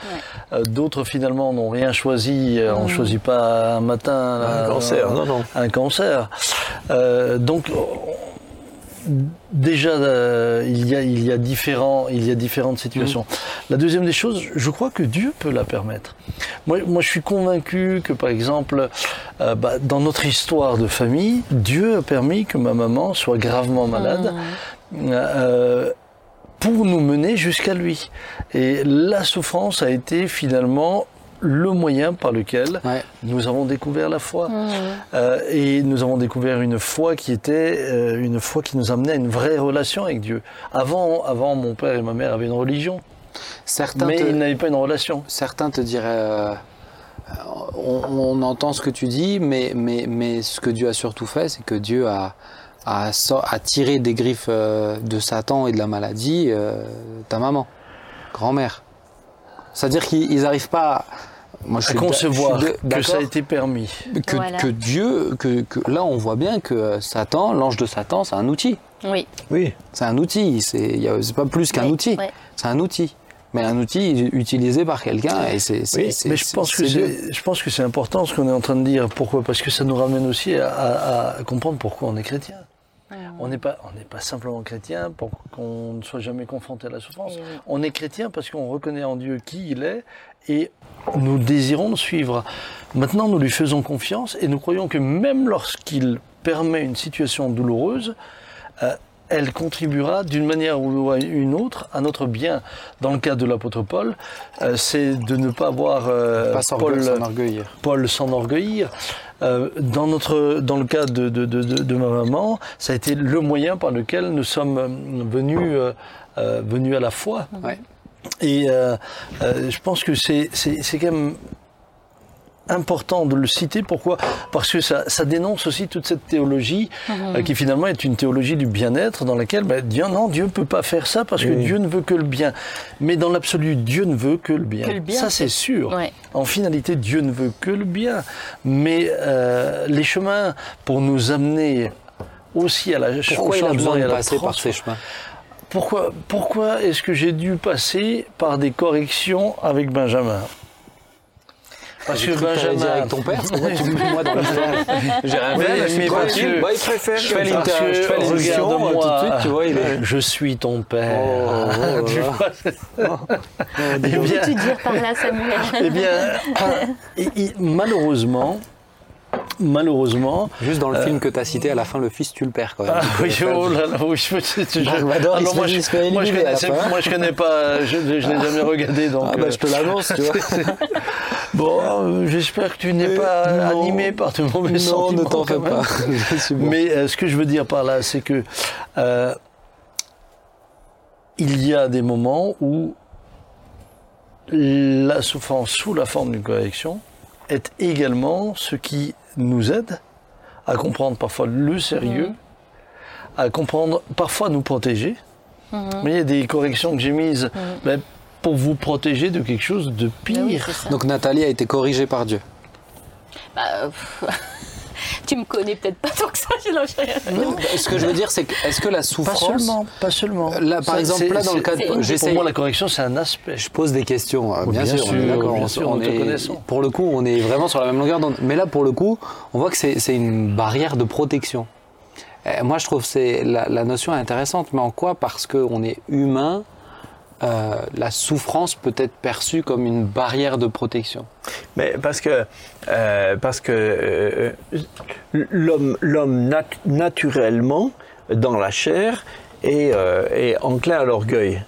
Euh, D'autres, finalement, n'ont rien choisi. Euh, On ne choisit pas un matin Un euh, cancer, non, non. un cancer. Euh, donc, déjà, euh, il, y a, il, y a différents, il y a différentes situations. La deuxième des choses, je crois que Dieu peut la permettre. Moi, moi je suis convaincu que, par exemple, euh, bah, dans notre histoire de famille, Dieu a permis que ma maman soit gravement malade. euh, pour nous mener jusqu'à lui. Et la souffrance a été finalement le moyen par lequel Ouais. nous avons découvert la foi. Euh, et nous avons découvert une foi qui était euh, une foi qui nous amenait à une vraie relation avec Dieu. Avant, avant mon père et ma mère avaient une religion, Certains, mais te, ils n'avaient pas une relation. certains te diraient, euh, on, on entend ce que tu dis, mais, mais, mais ce que Dieu a surtout fait, c'est que Dieu a, a, tiré des griffes de Satan et de la maladie euh, ta maman, grand-mère. C'est-à-dire qu'ils n'arrivent pas moi, je À suis concevoir je suis que ça a été permis. que, Voilà. que Dieu, que, que là on voit bien que euh, Satan, l'ange de Satan, c'est un outil. Oui. Oui. C'est un outil, c'est pas plus qu'un Oui, outil. C'est un outil. Mais un outil utilisé par quelqu'un et c'est. Oui, Mais je pense, que c'est Dieu. c'est, je pense que c'est important ce qu'on est en train de dire. Pourquoi? Parce que ça nous ramène aussi à, à- à comprendre pourquoi on est chrétien. On n'est pas, on n'est pas simplement chrétien pour qu'on ne soit jamais confronté à la souffrance. Oui. On est chrétien parce qu'on reconnaît en Dieu qui il est et nous désirons le suivre. Maintenant, nous lui faisons confiance et nous croyons que même lorsqu'il permet une situation douloureuse, euh, elle contribuera d'une manière ou une autre à notre bien. Dans le cas de l'apôtre Paul, euh, c'est de ne pas voir euh, Pas Paul, s'enorgueillir. Paul s'enorgueillir. Euh, dans, notre, dans le cas de, de, de, de- ma maman, ça a été le moyen par lequel nous sommes euh, venus, euh, euh, venus à la foi. Ouais. Et euh, euh, je pense que c'est c'est- c'est quand même important de le citer. Pourquoi? Parce que ça, ça dénonce aussi toute cette théologie euh, qui finalement est une théologie du bien-être dans laquelle ben, Dieu, non, Dieu peut pas faire ça parce que Oui. Dieu ne veut que le bien. Mais dans l'absolu, Dieu ne veut que le bien. Que le bien, ça c'est sûr. Ouais. En finalité, Dieu ne veut que le bien. Mais euh, les chemins pour nous amener aussi à la Pourquoi il a besoin et de à la passer par ces chemins? Pourquoi, pourquoi est-ce que j'ai dû passer par des corrections avec Benjamin? Parce cru que dire avec ton père, pourquoi tu me mets moi dans l'histoire [laughs] J'ai rien fait, mais parce que- Bah, il préfère. Je fais l'émission, tout de suite, tu vois, il est... Je suis ton père. Oh, [laughs] oh, Tu oh. vois [laughs] Eh bien, Qu'est-ce que tu dire par là, Samuel? eh bien, et malheureusement, malheureusement, Juste dans le film que tu as cité, à la fin, le fils tue le père quand même. Ah oui, oh là là, oui, je, je, je- Alors se moi, je, moi, je connais, moi, je connais pas, je, je, je n'ai jamais regardé, donc. Ah bah euh, je te l'annonce, tu [laughs] vois. Bon, euh, j'espère que tu n'es Euh, pas non. animé par de mauvais Non, ne t'en fais pas. [laughs] Je bon. Mais euh, ce que je veux dire par là, c'est que euh, il y a des moments où la souffrance sous la forme d'une correction est également ce qui nous aide à comprendre parfois le sérieux, à comprendre parfois nous protéger. Mais il y a des corrections que j'ai mises ben, pour vous protéger de quelque chose de pire. Oui, c'est ça. Donc Nathalie a été corrigée par Dieu. Bah, euh, [laughs] tu me connais peut-être pas tant que ça, sais rien. Ce que je veux dire, c'est que est-ce que la Pas souffrance. seulement, pas seulement. Là, par exemple, c'est- là, dans le cas de- pour moi, la correction, c'est un aspect. Je pose des questions, Oui, bien, bien sûr, on est sûr, d'accord. bien on- sûr, on te est- connaissons. pour le coup, on est vraiment sur la même longueur d'onde. Mais là, pour le coup, on voit que c'est c'est une barrière de protection. Euh, moi, je trouve que c'est la, la notion est intéressante, mais en quoi? Parce qu'on est humain, euh, la souffrance peut être perçue comme une barrière de protection. Mais parce que, euh, parce que euh, l'homme, l'homme nat- naturellement, dans la chair, est, euh, est enclin à l'orgueil.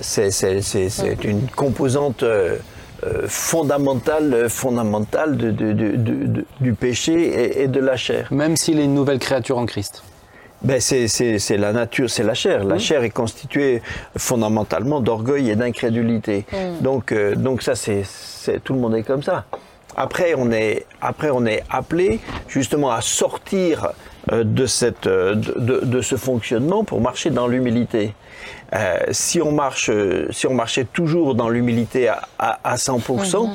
C'est, c'est- c'est une composante fondamentale, fondamentale de- de- de- de- de- du péché et, et de la chair. Même s'il est une nouvelle créature en Christ. Ben c'est, c'est, c'est la nature, c'est la chair. La chair est constituée fondamentalement d'orgueil et d'incrédulité. Donc, euh, donc ça, c'est, tout le monde est comme ça. Après, on est, après, on est appelé justement à sortir euh, de, cette, euh, de, de- de ce fonctionnement pour marcher dans l'humilité. Euh, si, on marche, si on marchait toujours dans l'humilité à, à, à 100%,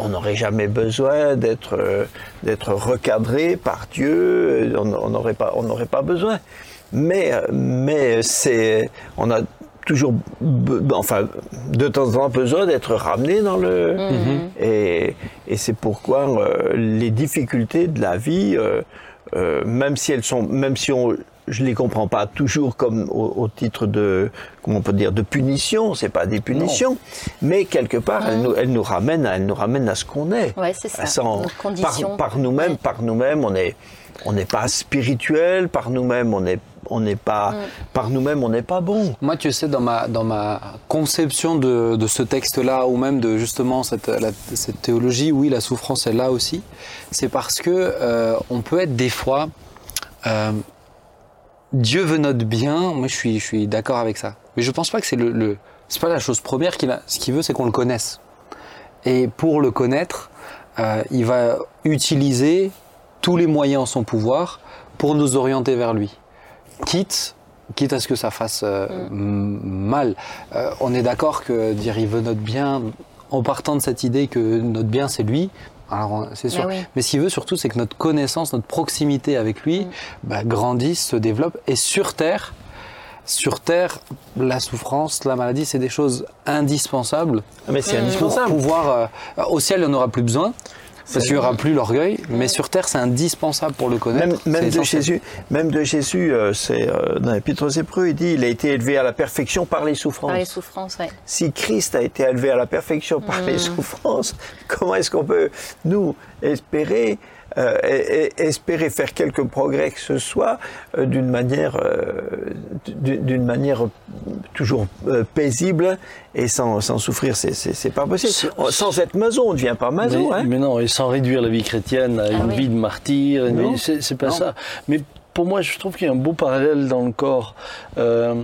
on n'aurait jamais besoin d'être euh, d'être recadré par Dieu, on n'aurait pas, on n'aurait pas besoin. Mais, mais c'est, on a toujours, enfin, de temps en temps besoin d'être ramené dans le. Et, et c'est pourquoi euh, les difficultés de la vie, euh, euh, même si elles sont, même si on, je les comprends pas toujours comme au, au titre de, comment on peut dire, de punition. C'est pas des punitions, mais quelque part, elles, nous, elles nous ramènent, elles nous ramènent à ce qu'on est. Ouais, c'est ça, Sans- par, par nous-mêmes, Ouais. par nous-mêmes, on est, on n'est pas spirituel. Par nous-mêmes, on est, on n'est pas, par nous-mêmes, on n'est pas bon. Moi, tu sais, dans ma, dans ma conception de, de ce texte-là, ou même de justement cette, la- cette théologie, oui, la souffrance est là aussi, c'est parce que euh, on peut être des fois. euh, Dieu veut notre bien, moi je suis, je suis d'accord avec ça. Mais je pense pas que c'est le, le c'est pas la chose première qu'il a. Ce qu'il veut, c'est qu'on le connaisse. Et pour le connaître, euh, il va utiliser tous les moyens en son pouvoir pour nous orienter vers lui. Quitte, quitte à ce que ça fasse euh, mal. Euh, on est d'accord que dire il veut notre bien, en partant de cette idée que notre bien c'est lui, alors on- c'est sûr. Mais oui. Mais ce qu'il veut surtout, c'est que notre connaissance, notre proximité avec lui bah, grandisse, se développe. Et sur Terre, sur Terre, la souffrance, la maladie, c'est des choses indispensables Ah, Mais c'est pour indispensable. pouvoir. euh, au ciel, il n'y en aura plus besoin. Parce qu'il n'y aura plus l'orgueil, mais sur terre, c'est indispensable pour le connaître. Même, de. Jésus, même de Jésus, euh, c'est euh, dans l'Épître aux Hébreux, il dit, il a été élevé à la perfection par les souffrances. Par les souffrances, ouais. Si Christ a été élevé à la perfection par les souffrances, [laughs] comment est-ce qu'on peut nous espérer euh, et- et- espérer faire quelque progrès que ce soit euh, d'une manière euh, d'une manière toujours euh, paisible et sans, sans souffrir c'est pas possible C'est- On- sans être maison on ne devient pas maison mais, hein. mais non, et sans réduire la vie chrétienne à Ah une oui. vie de martyr, c'est c'est pas Non. ça. Mais pour moi, je trouve qu'il y a un beau parallèle dans le corps. Euh,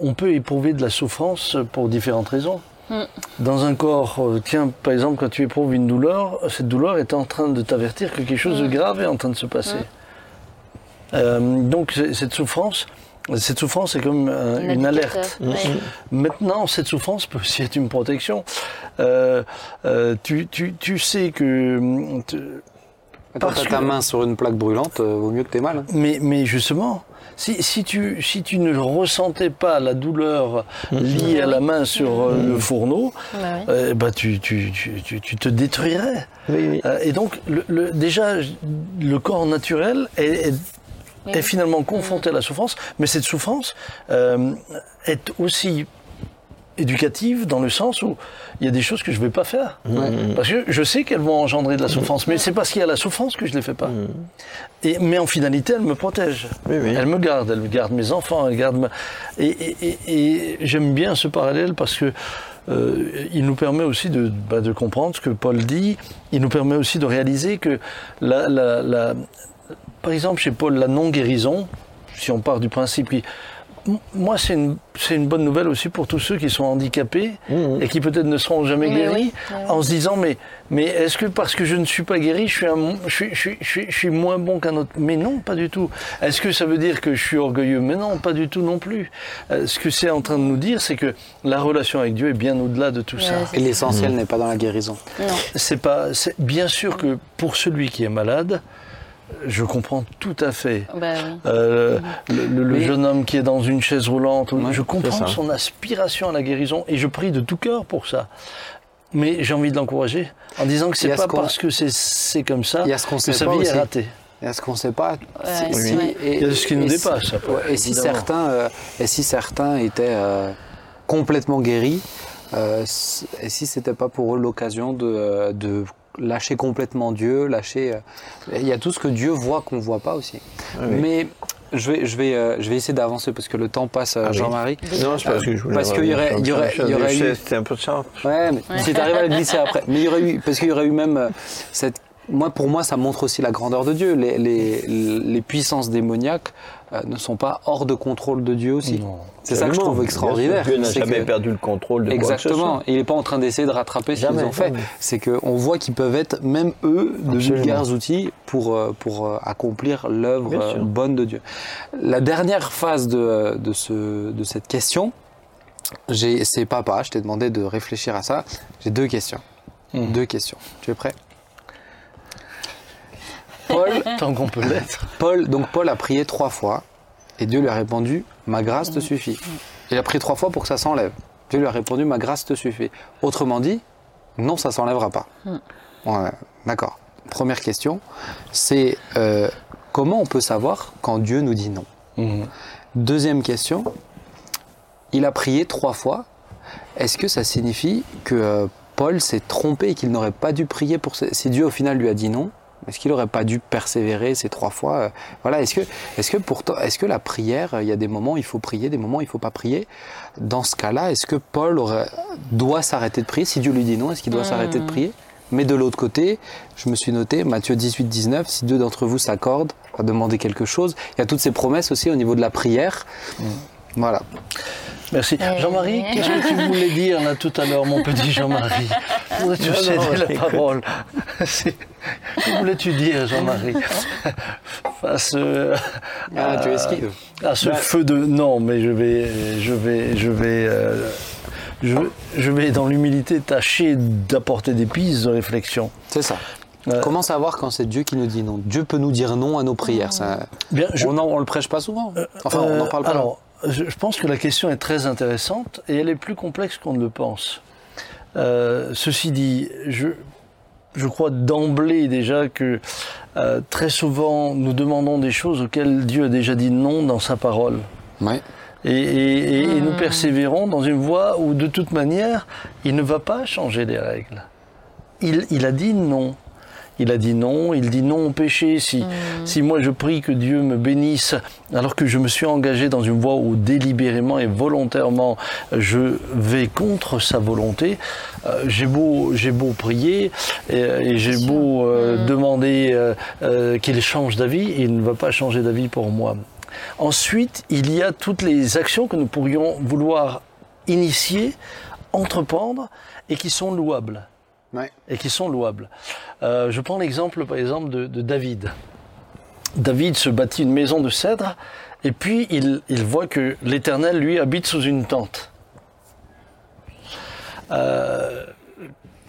on peut éprouver de la souffrance pour différentes raisons. Mm. Dans un corps, euh, tiens, par exemple, quand tu éprouves une douleur, cette douleur est en train de t'avertir que quelque chose de grave est en train de se passer. Euh, donc cette souffrance, cette souffrance est comme euh, Un une alerte. Maintenant, cette souffrance peut aussi être une protection. Euh, euh, tu, tu, tu sais que... te- Quand Parce t'as ta que- main sur une plaque brûlante, euh, vaut mieux que t'aies mal. hein. Mais, mais justement, si, si, tu, si tu ne ressentais pas la douleur liée à la main sur euh, le fourneau, Bah oui. euh, bah tu, tu, tu, tu, tu te détruirais. Oui, oui. Euh, et donc, le, le- déjà, le corps naturel est, est- Oui. est finalement confronté à la souffrance, mais cette souffrance euh, est aussi éducative dans le sens où il y a des choses que je ne vais pas faire. Parce que je sais qu'elles vont engendrer de la souffrance, mais c'est parce qu'il y a la souffrance que je ne les fais pas. Et, mais en finalité, elle me protège. Oui, oui. Elle me garde, elle garde mes enfants, elle garde ma... Et, et- et- et j'aime bien ce parallèle parce que euh, il nous permet aussi de, bah, de comprendre ce que Paul dit. Il nous permet aussi de réaliser que, la, la- la- par exemple, chez Paul, la non-guérison, si on part du principe qui... Moi, c'est une, c'est une bonne nouvelle aussi pour tous ceux qui sont handicapés Mhm. et qui peut-être ne seront jamais Mais guéris, oui, oui, oui. en se disant mais, mais est-ce que parce que je ne suis pas guéri, je suis, un, je suis, je suis- je suis- je suis moins bon qu'un autre? Mais non, pas du tout. Est-ce que ça veut dire que je suis orgueilleux? Mais non, pas du tout non plus. Euh, ce que c'est en train de nous dire, c'est que la relation avec Dieu est bien au-delà de tout Ouais, ça. Et l'essentiel n'est pas dans la guérison. Non. C'est pas, c'est bien sûr que pour celui qui est malade, je comprends tout à fait. Bah oui. Euh, le, le- le Mais- jeune homme qui est dans une chaise roulante, Ouais, je comprends son aspiration à la guérison et je prie de tout cœur pour ça. Mais j'ai envie de l'encourager en disant que c'est pas ce parce que c'est comme ça ce qu'on que sait sa pas vie aussi. est ratée. Et ce qu'on ne sait pas, Ouais, si- ouais. et- Il y a ce qui nous si- dépasse, après, ouais, et si certains, euh, et si certains étaient euh, complètement guéris, euh, et si c'était pas pour eux l'occasion de, de lâcher complètement Dieu, lâcher, euh, il y a tout ce que Dieu voit qu'on voit pas aussi. Ah oui. Mais je vais, je vais, euh, je vais essayer d'avancer parce que le temps passe, euh, Ah oui. Jean-Marie. non c'est parce que je voulais parce qu'il y aurait- y aurait- y aurait eu- c'était un peu ça Ouais, mais si tu arrives à le glisser après. Mais il y aurait eu, parce qu'il y aurait eu même euh, cette. Moi, pour moi, ça montre aussi la grandeur de Dieu. Les, les, les puissances démoniaques euh, ne sont pas hors de contrôle de Dieu aussi. C'est ça que je trouve extraordinaire. Dieu n'a jamais que- perdu le contrôle de Exactement. Il n'est pas en train d'essayer de rattraper ce qu'ils ont fait. C'est qu'on voit qu'ils peuvent être, même eux, de Absolument. vulgaires outils pour, euh, pour euh, accomplir l'œuvre bonne de Dieu. La dernière phase de, de, ce, de cette question, j'ai- c'est papa, je t'ai demandé de réfléchir à ça. J'ai deux questions. Mhm. Deux questions. Tu es prêt? Paul, Tant qu'on peut l'être. Paul, donc Paul a prié trois fois et Dieu lui a répondu Ma grâce te suffit. Il a prié trois fois pour que ça s'enlève. Dieu lui a répondu Ma grâce te suffit. Autrement dit, non, ça s'enlèvera pas. Ouais, D'accord. Première question, c'est euh, comment on peut savoir quand Dieu nous dit non? Mhm. Deuxième question, il a prié trois fois. Est-ce que ça signifie que euh, Paul s'est trompé et qu'il n'aurait pas dû prier pour si Dieu au final lui a dit non? Est-ce qu'il n'aurait pas dû persévérer ces trois fois euh, Voilà. Est-ce que, est-ce que pourtant, est-ce que la prière, euh, il y a des moments où il faut prier, des moments où il faut pas prier? Dans ce cas-là, est-ce que Paul aurait, doit s'arrêter de prier? Si Dieu lui dit non, est-ce qu'il doit s'arrêter de prier? Mais de l'autre côté, je me suis noté, Matthieu 18, 19, si deux d'entre vous s'accordent à demander quelque chose, il y a toutes ces promesses aussi au niveau de la prière. Voilà. Merci. Euh, Jean-Marie, qu'est-ce que tu voulais dire là tout à l'heure, mon petit Jean-Marie [laughs] Non, non, céder la j'écoute. parole [laughs] Que voulais-tu dire, Jean-Marie [laughs] Face euh, Ah, à, tu esquives. à ce Bah. feu de non, mais je vais, je vais, je vais, euh, je, je vais dans l'humilité tâcher d'apporter des pistes de réflexion. C'est ça. Euh, Comment savoir quand c'est Dieu qui nous dit non? Dieu peut nous dire non à nos prières. Ça, Bien, je- on, on le prêche pas souvent. Enfin, on Euh, n'en parle pas. Alors, je, pense que la question est très intéressante et elle est plus complexe qu'on ne le pense. Euh, ceci dit, je, je crois d'emblée déjà que euh, très souvent nous demandons des choses auxquelles Dieu a déjà dit non dans sa parole. Ouais. Et, et- et- et nous persévérons dans une voie où de toute manière, il ne va pas changer les règles. Il, il a dit non. Il a dit non, il dit non au péché. Si, si moi je prie que Dieu me bénisse, alors que je me suis engagé dans une voie où délibérément et volontairement je vais contre sa volonté, euh, j'ai beau, j'ai beau prier et, et j'ai beau euh, demander euh, euh, qu'il change d'avis, il ne va pas changer d'avis pour moi. Ensuite, il y a toutes les actions que nous pourrions vouloir initier, entreprendre et qui sont louables Ouais. et qui sont louables. Euh, je prends l'exemple, par exemple, de, de David. David se bâtit une maison de cèdre, et puis il, il voit que l'Éternel, lui, habite sous une tente. Euh,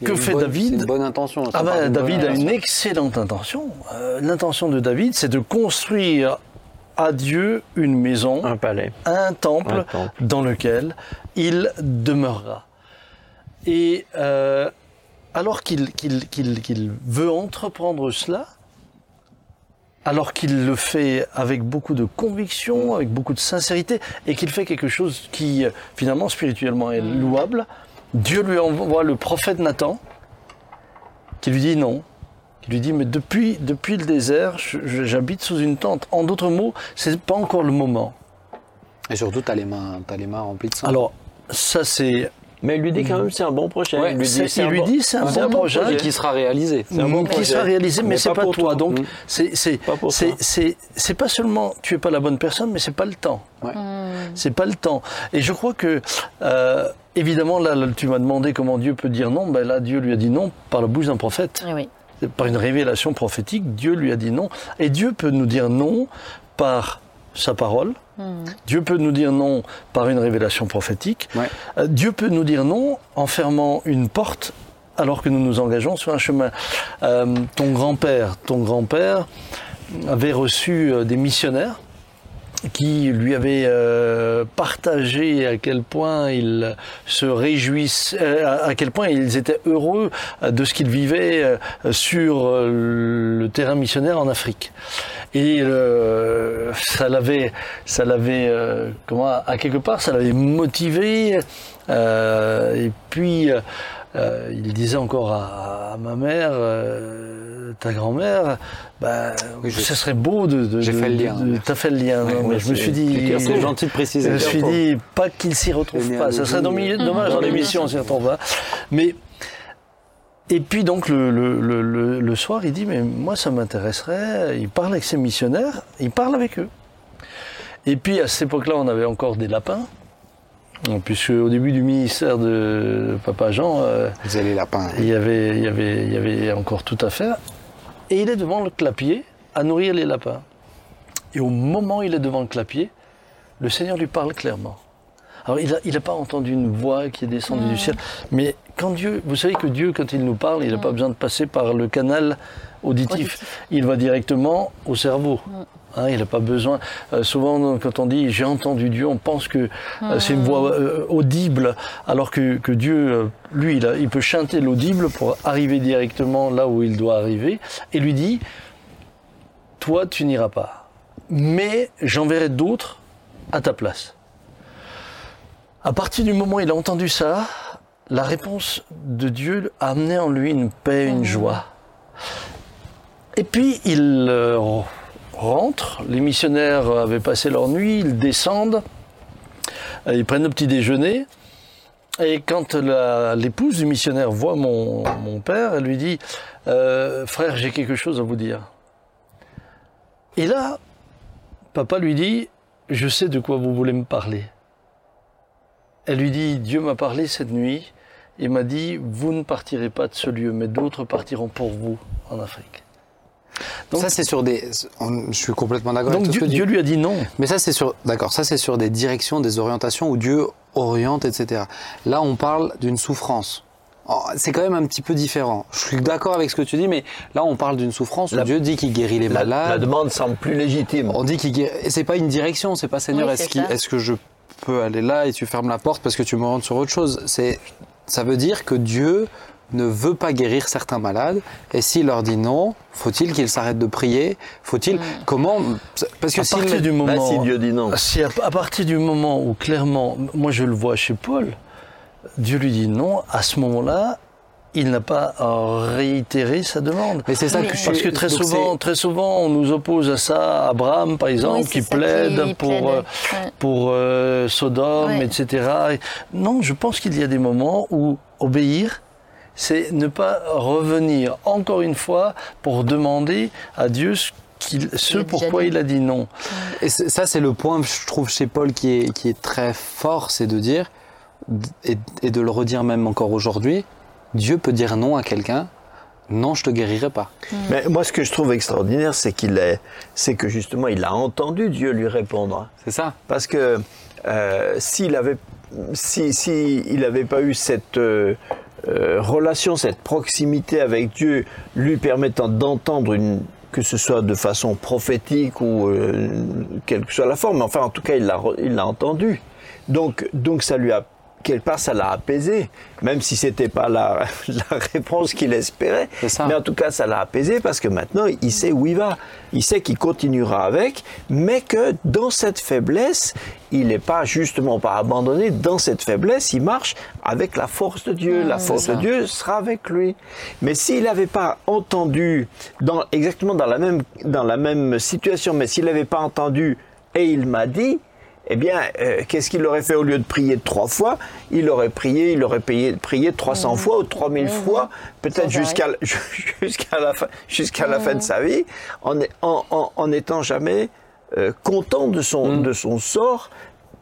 que fait bonne- David c'est une bonne intention. ah ben, bonne David a une excellente intention. Euh, L'intention de David, c'est de construire à Dieu une maison, Un palais. un temple, Un temple. dans lequel il demeurera. Et euh, alors qu'il veut entreprendre cela, alors qu'il le fait avec beaucoup de conviction, avec beaucoup de sincérité, et qu'il fait quelque chose qui finalement spirituellement est louable, Dieu lui envoie le prophète Nathan, qui lui dit non, qui lui dit mais depuis, depuis le désert, j'habite sous une tente. En d'autres mots, c'est pas encore le moment. Et surtout, tu as, t'as les mains remplies de sang. Alors ça c'est Mais il lui dit quand même c'est un bon projet. Ouais, il lui c'est- dit c'est un bon- un bon projet. Et qui sera réalisé. C'est un bon qui projet. sera réalisé, mais, Mais c'est pas toi. toi. Donc Mm. c'est c'est Pas c'est seulement tu es pas la bonne personne, mais c'est pas le temps. Ouais. C'est pas le temps. Et je crois que euh, évidemment là, là, tu m'as demandé comment Dieu peut dire non. Ben là Dieu lui a dit non par la bouche d'un prophète. Oui. par une révélation prophétique, Dieu lui a dit non. Et Dieu peut nous dire non par sa parole. Dieu peut nous dire non par une révélation prophétique. Ouais. Euh, Dieu peut nous dire non en fermant une porte alors que nous nous engageons sur un chemin. Euh, ton grand-père, ton grand-père avait reçu euh, des missionnaires qui lui avaient euh, partagé à quel point ils se réjouissent, euh, à quel point ils étaient heureux de ce qu'ils vivaient euh, sur le terrain missionnaire en Afrique. Et euh, ça l'avait, ça l'avait, euh, comment, à quelque part, ça l'avait motivé. euh, et puis, euh, euh, il disait encore à, à ma mère, euh, ta grand-mère, bah, Oui, je- ce serait beau de. de J'ai fait le lien. T'as fait le lien. non, mais je me suis dit. C'est gentil de Je préciser. me suis dit, pas qu'il s'y retrouve pas. Ça serait dommage, dommage dans l'émission s'y retrouve pas. Mais, et puis donc le, le, le, le- le soir, il dit, mais moi ça m'intéresserait. Il parle avec ses missionnaires, il parle avec eux. Et puis à cette époque-là, on avait encore des lapins. Puisque au début du ministère de Papa Jean, euh, lapins. il y, avait, il, y avait, il y avait encore tout à faire. Et il est devant le clapier à nourrir les lapins. Et au moment où il est devant le clapier, le Seigneur lui parle clairement. Alors il n'a il a pas entendu une voix qui est descendue du ciel, mais quand Dieu, vous savez que Dieu, quand il nous parle, il n'a pas besoin de passer par le canal auditif. Auditif. Il va directement au cerveau. Hein, il n'a pas besoin. euh, souvent, quand on dit j'ai entendu Dieu, on pense que euh, c'est une voix euh, audible, alors que, que Dieu, lui, il, a- il peut chanter l'audible pour arriver directement là où il doit arriver, et lui dit Toi, tu n'iras pas, mais j'enverrai d'autres à ta place. À partir du moment où il a entendu ça, la réponse de Dieu a amené en lui une paix, une joie. Et puis il euh, rentre, les missionnaires avaient passé leur nuit, ils descendent, euh, ils prennent le petit déjeuner, et quand l'épouse du missionnaire voit mon, mon père, elle lui dit Euh, Frère, j'ai quelque chose à vous dire. Et là, papa lui dit Je sais de quoi vous voulez me parler. Elle lui dit Dieu m'a parlé cette nuit et m'a dit Vous ne partirez pas de ce lieu, mais d'autres partiront pour vous en Afrique. Donc- ça, c'est sur des. Je suis complètement d'accord Donc avec tout ce Dieu, que Dieu lui a dit non. Mais ça, c'est sur. D'accord, ça, c'est sur des directions, des orientations où Dieu oriente, etc. Là, on parle d'une souffrance. Oh, C'est quand même un petit peu différent. Je suis d'accord avec ce que tu dis, mais là, on parle d'une souffrance où La- Dieu dit qu'il guérit les La, malades. la demande semble plus légitime. On dit qu'il guérit. et C'est pas une direction, c'est pas Seigneur, Oui, est-ce que je peux aller là et tu fermes la porte parce que tu me rentres sur autre chose? C'est, Ça veut dire que Dieu ne veut pas guérir certains malades Et s'il leur dit non, faut-il qu'ils s'arrêtent de prier? Faut-il comment Parce que à partir du moment, bah, si Dieu dit non, si à, partir du moment où clairement, moi je le vois chez Paul, Dieu lui dit non, à ce moment-là, il n'a pas réitéré sa demande. Mais c'est ça que Parce que très souvent, très souvent, on nous oppose à ça, Abraham par exemple, qui plaide pour, euh, pour euh, Sodome, etc. Non, je pense qu'il y a des moments où obéir, c'est ne pas revenir encore une fois pour demander à Dieu ce ce pourquoi il a dit non. Et ça, c'est le point, je trouve, chez Paul qui est, qui est très fort, c'est de dire, et, et, de le redire même encore aujourd'hui, Dieu peut dire non à quelqu'un, non, je te guérirai pas. Hmm. Mais moi, ce que je trouve extraordinaire, c'est qu'il est, c'est que justement, il a entendu Dieu lui répondre. C'est ça. Parce que euh, s'il avait, si, si il n'avait pas eu cette euh, euh, relation, cette proximité avec Dieu, lui permettant d'entendre une que ce soit de façon prophétique ou quelle que soit la forme, enfin en tout cas il l'a il l'a entendu. Donc donc ça lui a quelque part, ça l'a apaisé, même si c'était pas la, [laughs] la réponse qu'il espérait. Mais en tout cas, ça l'a apaisé parce que maintenant, il sait où il va. Il sait qu'il continuera avec, mais que dans cette faiblesse, il n'est pas justement pas abandonné. Dans cette faiblesse, il marche avec la force de Dieu. la force de Dieu sera avec lui. Mais s'il n'avait pas entendu, dans, exactement dans la même, dans la même situation, mais s'il n'avait pas entendu et il m'a dit, eh bien, euh, qu'est-ce qu'il aurait fait au lieu de prier trois fois? Il aurait prié, il aurait payé, prié 300 mmh. fois ou 3000 mmh. fois, peut-être jusqu'à [laughs] jusqu'à la fin, jusqu'à la fin de mmh. sa vie, en, en, en, étant jamais euh, content de son, de son sort,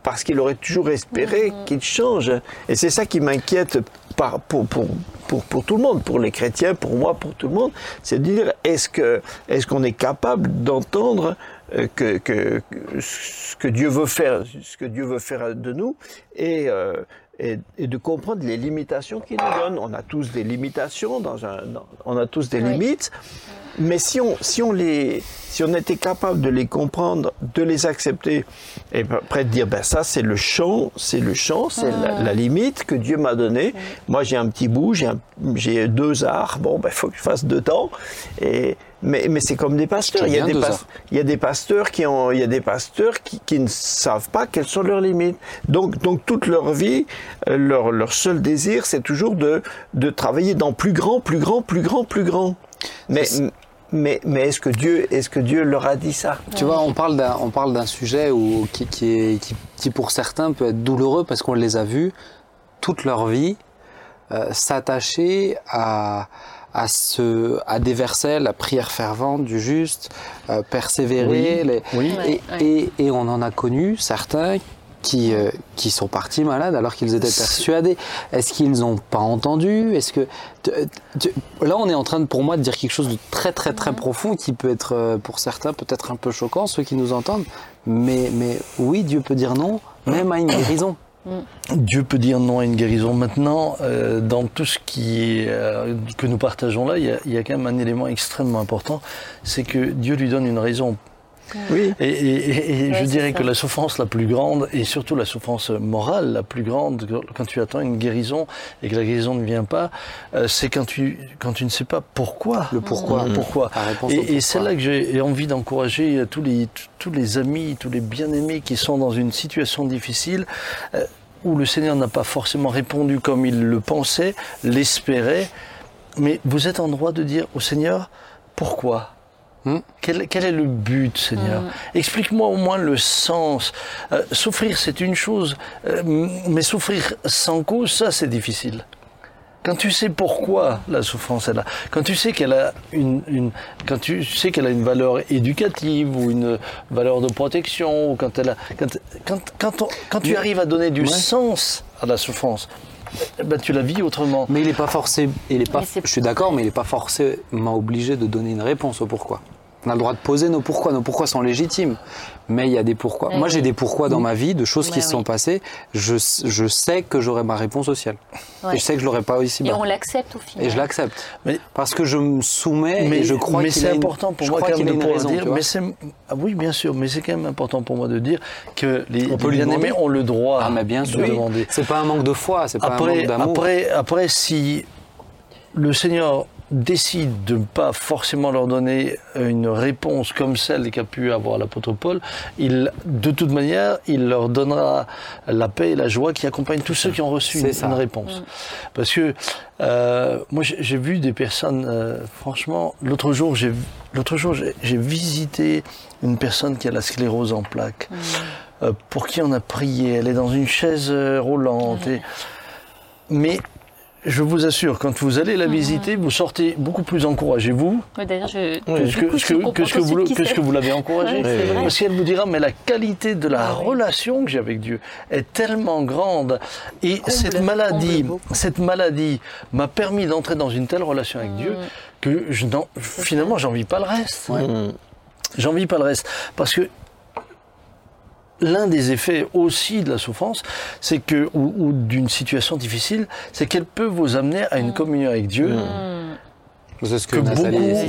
parce qu'il aurait toujours espéré qu'il change. Et c'est ça qui m'inquiète pour, pour, pour, pour, tout le monde, pour les chrétiens, pour moi, pour tout le monde, c'est de dire est-ce que est-ce qu'on est capable d'entendre que, que, ce que Dieu veut faire, ce que Dieu veut faire de nous, et, euh, et, et de comprendre les limitations qu'il nous donne. On a tous des limitations, dans un, on a tous des limites, mais si on, si on les, si on était capable de les comprendre, de les accepter, et après de dire ben ça c'est le champ, c'est le champ, c'est la, la, limite que Dieu m'a donnée. Moi j'ai un petit bout, j'ai deux arts, bon ben faut que je fasse deux temps, et mais, mais c'est comme des pasteurs. Il y, a des il y a des pasteurs qui ont, il y a des pasteurs qui, qui, ne savent pas quelles sont leurs limites. Donc, donc toute leur vie, euh, leur, leur seul désir, c'est toujours de, de travailler dans plus grand, plus grand, plus grand, plus grand. Mais, mais, mais est-ce que Dieu, est-ce que Dieu leur a dit ça? Tu vois, on parle d'un, on parle d'un sujet où, qui, qui, est, qui, qui, pour certains peut être douloureux parce qu'on les a vus toute leur vie euh, s'attacher à à, ce, à des versets, la prière fervente du juste, euh, persévérer. Les, oui. Et, et, et, on en a connu certains qui, euh, qui sont partis malades alors qu'ils étaient persuadés. Est-ce qu'ils n'ont pas entendu? Est-ce que là on est en train de, pour moi de dire quelque chose de très très très profond qui peut être euh, pour certains peut-être un peu choquant ceux qui nous entendent. Mais mais oui Dieu peut dire non même à une [coughs] guérison. Dieu peut dire non à une guérison. Maintenant, euh, dans tout ce qui euh, que nous partageons là, il y, a, il y, a, quand même un élément extrêmement important, c'est que Dieu lui donne une raison. Oui. Et, et, et je dirais que la souffrance la plus grande, et surtout la souffrance morale la plus grande, quand tu attends une guérison et que la guérison ne vient pas, euh, c'est quand tu, quand tu ne sais pas pourquoi. Le pourquoi. Mmh. Pourquoi. Et, c'est là que j'ai envie d'encourager tous les, tous les amis, tous les bien-aimés qui sont dans une situation difficile. Euh, où le Seigneur n'a pas forcément répondu comme il le pensait, l'espérait, mais vous êtes en droit de dire au Seigneur, pourquoi? Hmm? quel, est le but, Seigneur? Hmm. Explique-moi au moins le sens. Euh, souffrir, c'est une chose, euh, mais souffrir sans cause, ça, c'est difficile. Quand tu sais pourquoi la souffrance est là, quand tu sais qu'elle a une, quand tu sais qu'elle a une valeur éducative ou une valeur de protection, ou quand elle a, quand, quand, quand, tu arrives à donner du sens à la souffrance, ben, tu la vis autrement. Mais il n'est pas forcé, il est pas, je suis d'accord, mais il n'est pas forcément obligé de donner une réponse au pourquoi. On a le droit de poser nos pourquoi. Nos pourquoi sont légitimes. Mais il y a des pourquoi. Moi, j'ai des pourquoi dans ma vie, de choses qui se sont passées. Je, je sais que j'aurai ma réponse sociale. Et je sais que je l'aurai pas ici Et on l'accepte au final. Et je l'accepte. Parce que je me soumets mais, et je crois Mais c'est important pour moi quand même de pouvoir dire. Mais ah oui, bien sûr, mais c'est quand même important pour moi de dire que les, bien-aimés ont le droit ah, mais bien sûr. de demander. C'est pas un manque de foi, c'est pas après, un manque d'amour. Après, après, si le Seigneur décide de ne pas forcément leur donner une réponse comme celle qu'a pu avoir l'apôtre Paul, il, de toute manière, il leur donnera la paix et la joie qui accompagnent tous ceux qui ont reçu une, réponse. Parce que euh, moi, j'ai vu des personnes, euh, franchement, l'autre jour, j'ai l'autre jour, j'ai j'ai visité une personne qui a la sclérose en plaques, euh, pour qui on a prié. Elle est dans une chaise euh, roulante. et- mais je vous assure, quand vous allez la visiter, vous sortez beaucoup plus encouragé, vous, Oui, D'ailleurs, je, que ce du que, coup, je que- que ce que vous, suite qui que ce c'est. que vous l'avez encouragé. Ouais. Parce qu'elle vous dira, mais la qualité de la Ah oui. relation que j'ai avec Dieu est tellement grande. Et Comble, cette maladie, cette maladie m'a permis d'entrer dans une telle relation avec Dieu que je n'en- finalement, j'en vis pas le reste. Mm. J'en vis pas le reste. Parce que l'un des effets aussi de la souffrance, c'est que, ou, ou d'une situation difficile, c'est qu'elle peut vous amener à une communion avec Dieu. Ce que, que, beaucoup,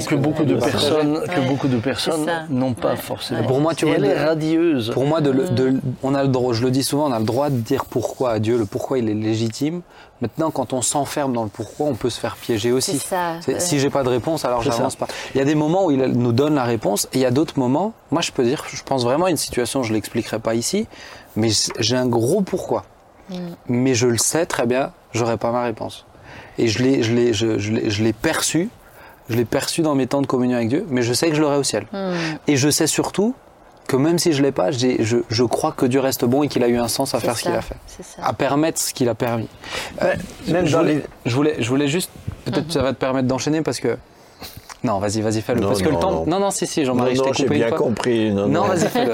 que beaucoup de personnes, que Ouais. beaucoup de personnes n'ont pas Ouais. forcément. Pour moi, tu vois, elle est radieuse. Pour moi, de, de- on a le droit, je le dis souvent, on a le droit de dire pourquoi à Dieu, le pourquoi il est légitime. Maintenant, quand on s'enferme dans le pourquoi, on peut se faire piéger aussi. C'est ça, ouais. Si j'ai pas de réponse, alors j'avance pas. Il y a des moments où il nous donne la réponse, et il y a d'autres moments. Moi, je peux dire, je pense vraiment à une situation, je l'expliquerai pas ici, mais j'ai un gros pourquoi. Mm. Mais je le sais très bien, j'aurai pas ma réponse. Et je l'ai, je l'ai, je, je l'ai, je l'ai perçu. Je l'ai perçu dans mes temps de communion avec Dieu, mais je sais que je l'aurai au ciel. Mm. Et je sais surtout que même si je l'ai pas, je, je crois que Dieu reste bon et qu'il a eu un sens à faire ce qu'il a fait, à permettre ce qu'il a permis. même je, dans voulais, les- je voulais, je voulais juste, peut-être que ça va te permettre d'enchaîner parce que non, vas-y, vas-y, fais-le. Non, Parce que le non, temps, non. non, non, si, si, Non, Jean-Marie, je non, t'ai j'ai coupé bien fois. compris. Non, Non, non. vas-y, fais-le.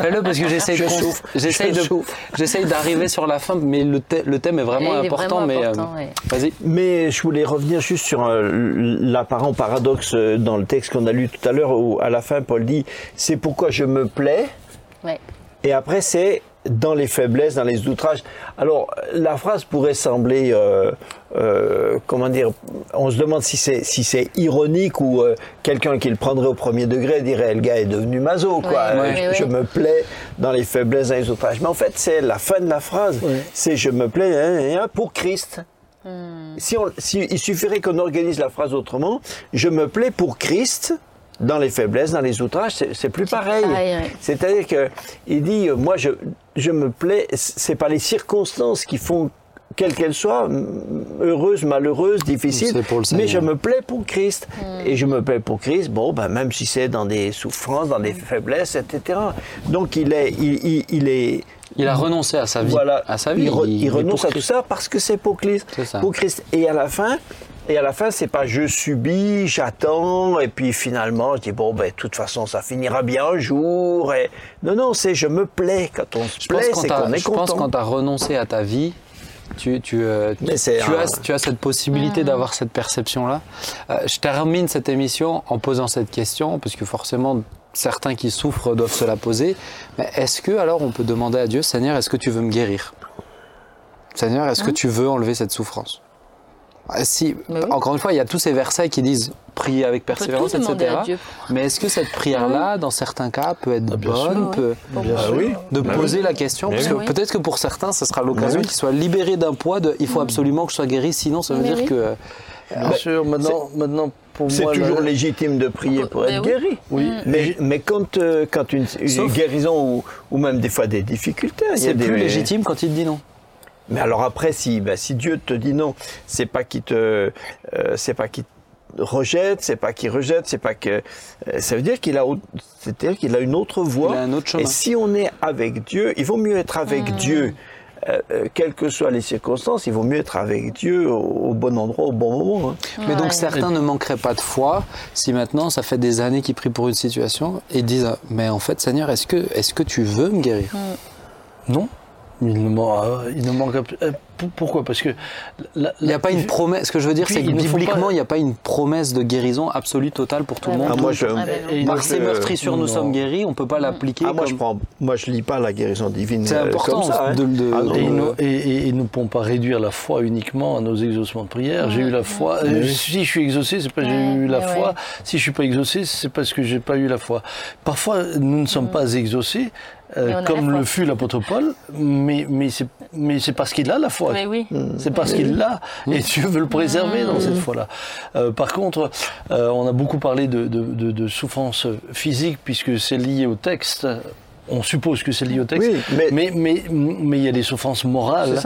Fais-le parce que j'essaye [laughs] Je de, souffre, j'essaye je de, souffre. j'essaye d'arriver sur la fin, mais le, thè- le thème est vraiment est important. vraiment mais euh, ouais. vas-y. Mais je voulais revenir juste sur euh, l'apparent paradoxe euh, dans le texte qu'on a lu tout à l'heure, où à la fin Paul dit c'est pourquoi je me plais, Ouais. et après c'est dans les faiblesses, dans les outrages. Alors la phrase pourrait sembler, euh, euh, comment dire, on se demande si c'est si c'est ironique ou euh, quelqu'un qui le prendrait au premier degré dirait le gars est devenu maso quoi. Ouais, ouais, je, ouais. je me plais dans les faiblesses, dans les outrages. Mais en fait c'est la fin de la phrase, c'est je me plais hein, hein, pour Christ. Si on, si- il suffirait qu'on organise la phrase autrement, je me plais pour Christ dans les faiblesses, dans les outrages, c'est plus pareil. pareil, ouais. C'est-à-dire que il dit, moi je, je me plais, c'est pas les circonstances qui font quelles qu'elles soient, heureuses, malheureuses, difficiles, C'est pour le mais je me plais pour Christ. Et je me plais pour Christ, bon, ben, même si c'est dans des souffrances, dans des faiblesses, etc. Donc il est, il, il- il est, Il a renoncé à sa vie. voilà, à sa vie. il, re- il renonce à tout ça parce que c'est pour Christ. C'est ça. Pour Christ. Et à la fin, et à la fin, c'est pas je subis, j'attends, et puis finalement, je dis bon, ben, de toute façon, ça finira bien un jour. Et... Non, non, c'est je me plais. Quand on se Je pense plaît, c'est qu'on est je pense content. quand tu as renoncé à ta vie, tu, tu, euh, tu- Mais c'est tu un- as, tu as cette possibilité d'avoir cette perception-là. Euh, je termine cette émission en posant cette question, parce que forcément, certains qui souffrent doivent se la poser. Mais est-ce que alors on peut demander à Dieu, Seigneur, est-ce que tu veux me guérir? Seigneur, est-ce que tu veux enlever cette souffrance? Si, oui. Encore une fois, il y a tous ces versets qui disent prier avec persévérance, etc. Mais est-ce que cette prière-là, dans certains cas, peut être Ah, bien bonne sûr. peut, Bien Ah sûr. oui. de Bah poser oui. la question, Mais parce que peut-être que pour certains, ce sera l'occasion oui. qu'ils soient libérés d'un poids de il faut absolument que je sois guéri, sinon ça veut Mais dire oui. que. euh, Bien sûr, maintenant, maintenant pour C'est moi. toujours la- légitime de prier pour être oui. guéri. Oui. Mais, mais quand, euh, quand une, une Sauf- guérison ou, ou même des fois des difficultés, C'est des- plus légitime quand il te dit non. Mais alors après, si, ben, si Dieu te dit non, c'est pas qu'il te, euh, c'est pas qu'il te rejette, c'est pas qu'il rejette, c'est pas que, euh, ça veut dire qu'il a, au- c'est-à-dire qu'il a une autre voie. Il a un autre chemin. Et si on est avec Dieu, il vaut mieux être avec Dieu, euh, quelles que soient les circonstances, il vaut mieux être avec Dieu au, au bon endroit, au bon moment. hein. Mais donc certains ne manqueraient pas de foi si maintenant ça fait des années qu'ils prient pour une situation et disent ah, mais en fait Seigneur est-ce que est-ce que tu veux me guérir? Non. Il ne, man- euh, il ne manque. euh, pour- Pourquoi? Parce que. la- Il n'y a pas une promesse. Ce que je veux dire, c'est que il ne faut bibliquement, pas- il n'y a pas une promesse de guérisson absolue totale pour tout le Ouais, monde. Ah, moi, je, Ah. Et- Par ces je- meurtrissures, nous non. sommes guéris. On ne peut pas l'appliquer. Ah, moi, je comme- prends, moi, je lis pas la guérison divine C'est euh, important comme ça. hein. de- de- Ah, non, Et, ils euh, ne- et- et- et nous ne pouvons pas réduire la foi uniquement à nos exaucements de prière. J'ai eu la foi. euh, Si je suis exaucé, c'est parce que j'ai eu la foi. ouais. Si je suis pas exaucé, c'est parce que j'ai pas eu la foi. Parfois, nous ne sommes pas exaucés, euh, comme le fut l'apôtre Paul, mais, mais c'est mais c'est parce qu'il a la foi oui. C'est parce qu'il l'a et Dieu veut le préserver dans cette foi-là. Euh, par contre, euh, on a beaucoup parlé de, de, de, de souffrance physique puisque c'est lié au texte. On suppose que c'est lié au texte, Oui, mais- mais mais mais il y a des souffrances morales.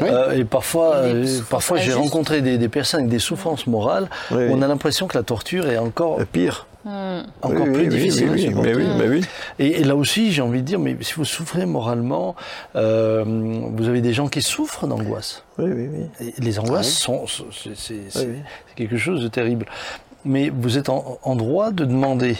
Euh, et parfois, Et des souffrances parfois j'ai rencontré des, des personnes avec des souffrances morales. Oui, On a l'impression que la torture est encore Pire. Encore Oui, plus oui, difficile. Oui, mais oui, mais oui. Et, et là aussi, j'ai envie de dire, mais si vous souffrez moralement, euh, vous avez des gens qui souffrent d'angoisse. Oui, oui, oui. Et les angoisses sont, sont- c'est, quelque chose de terrible. Mais vous êtes en, en droit de demander.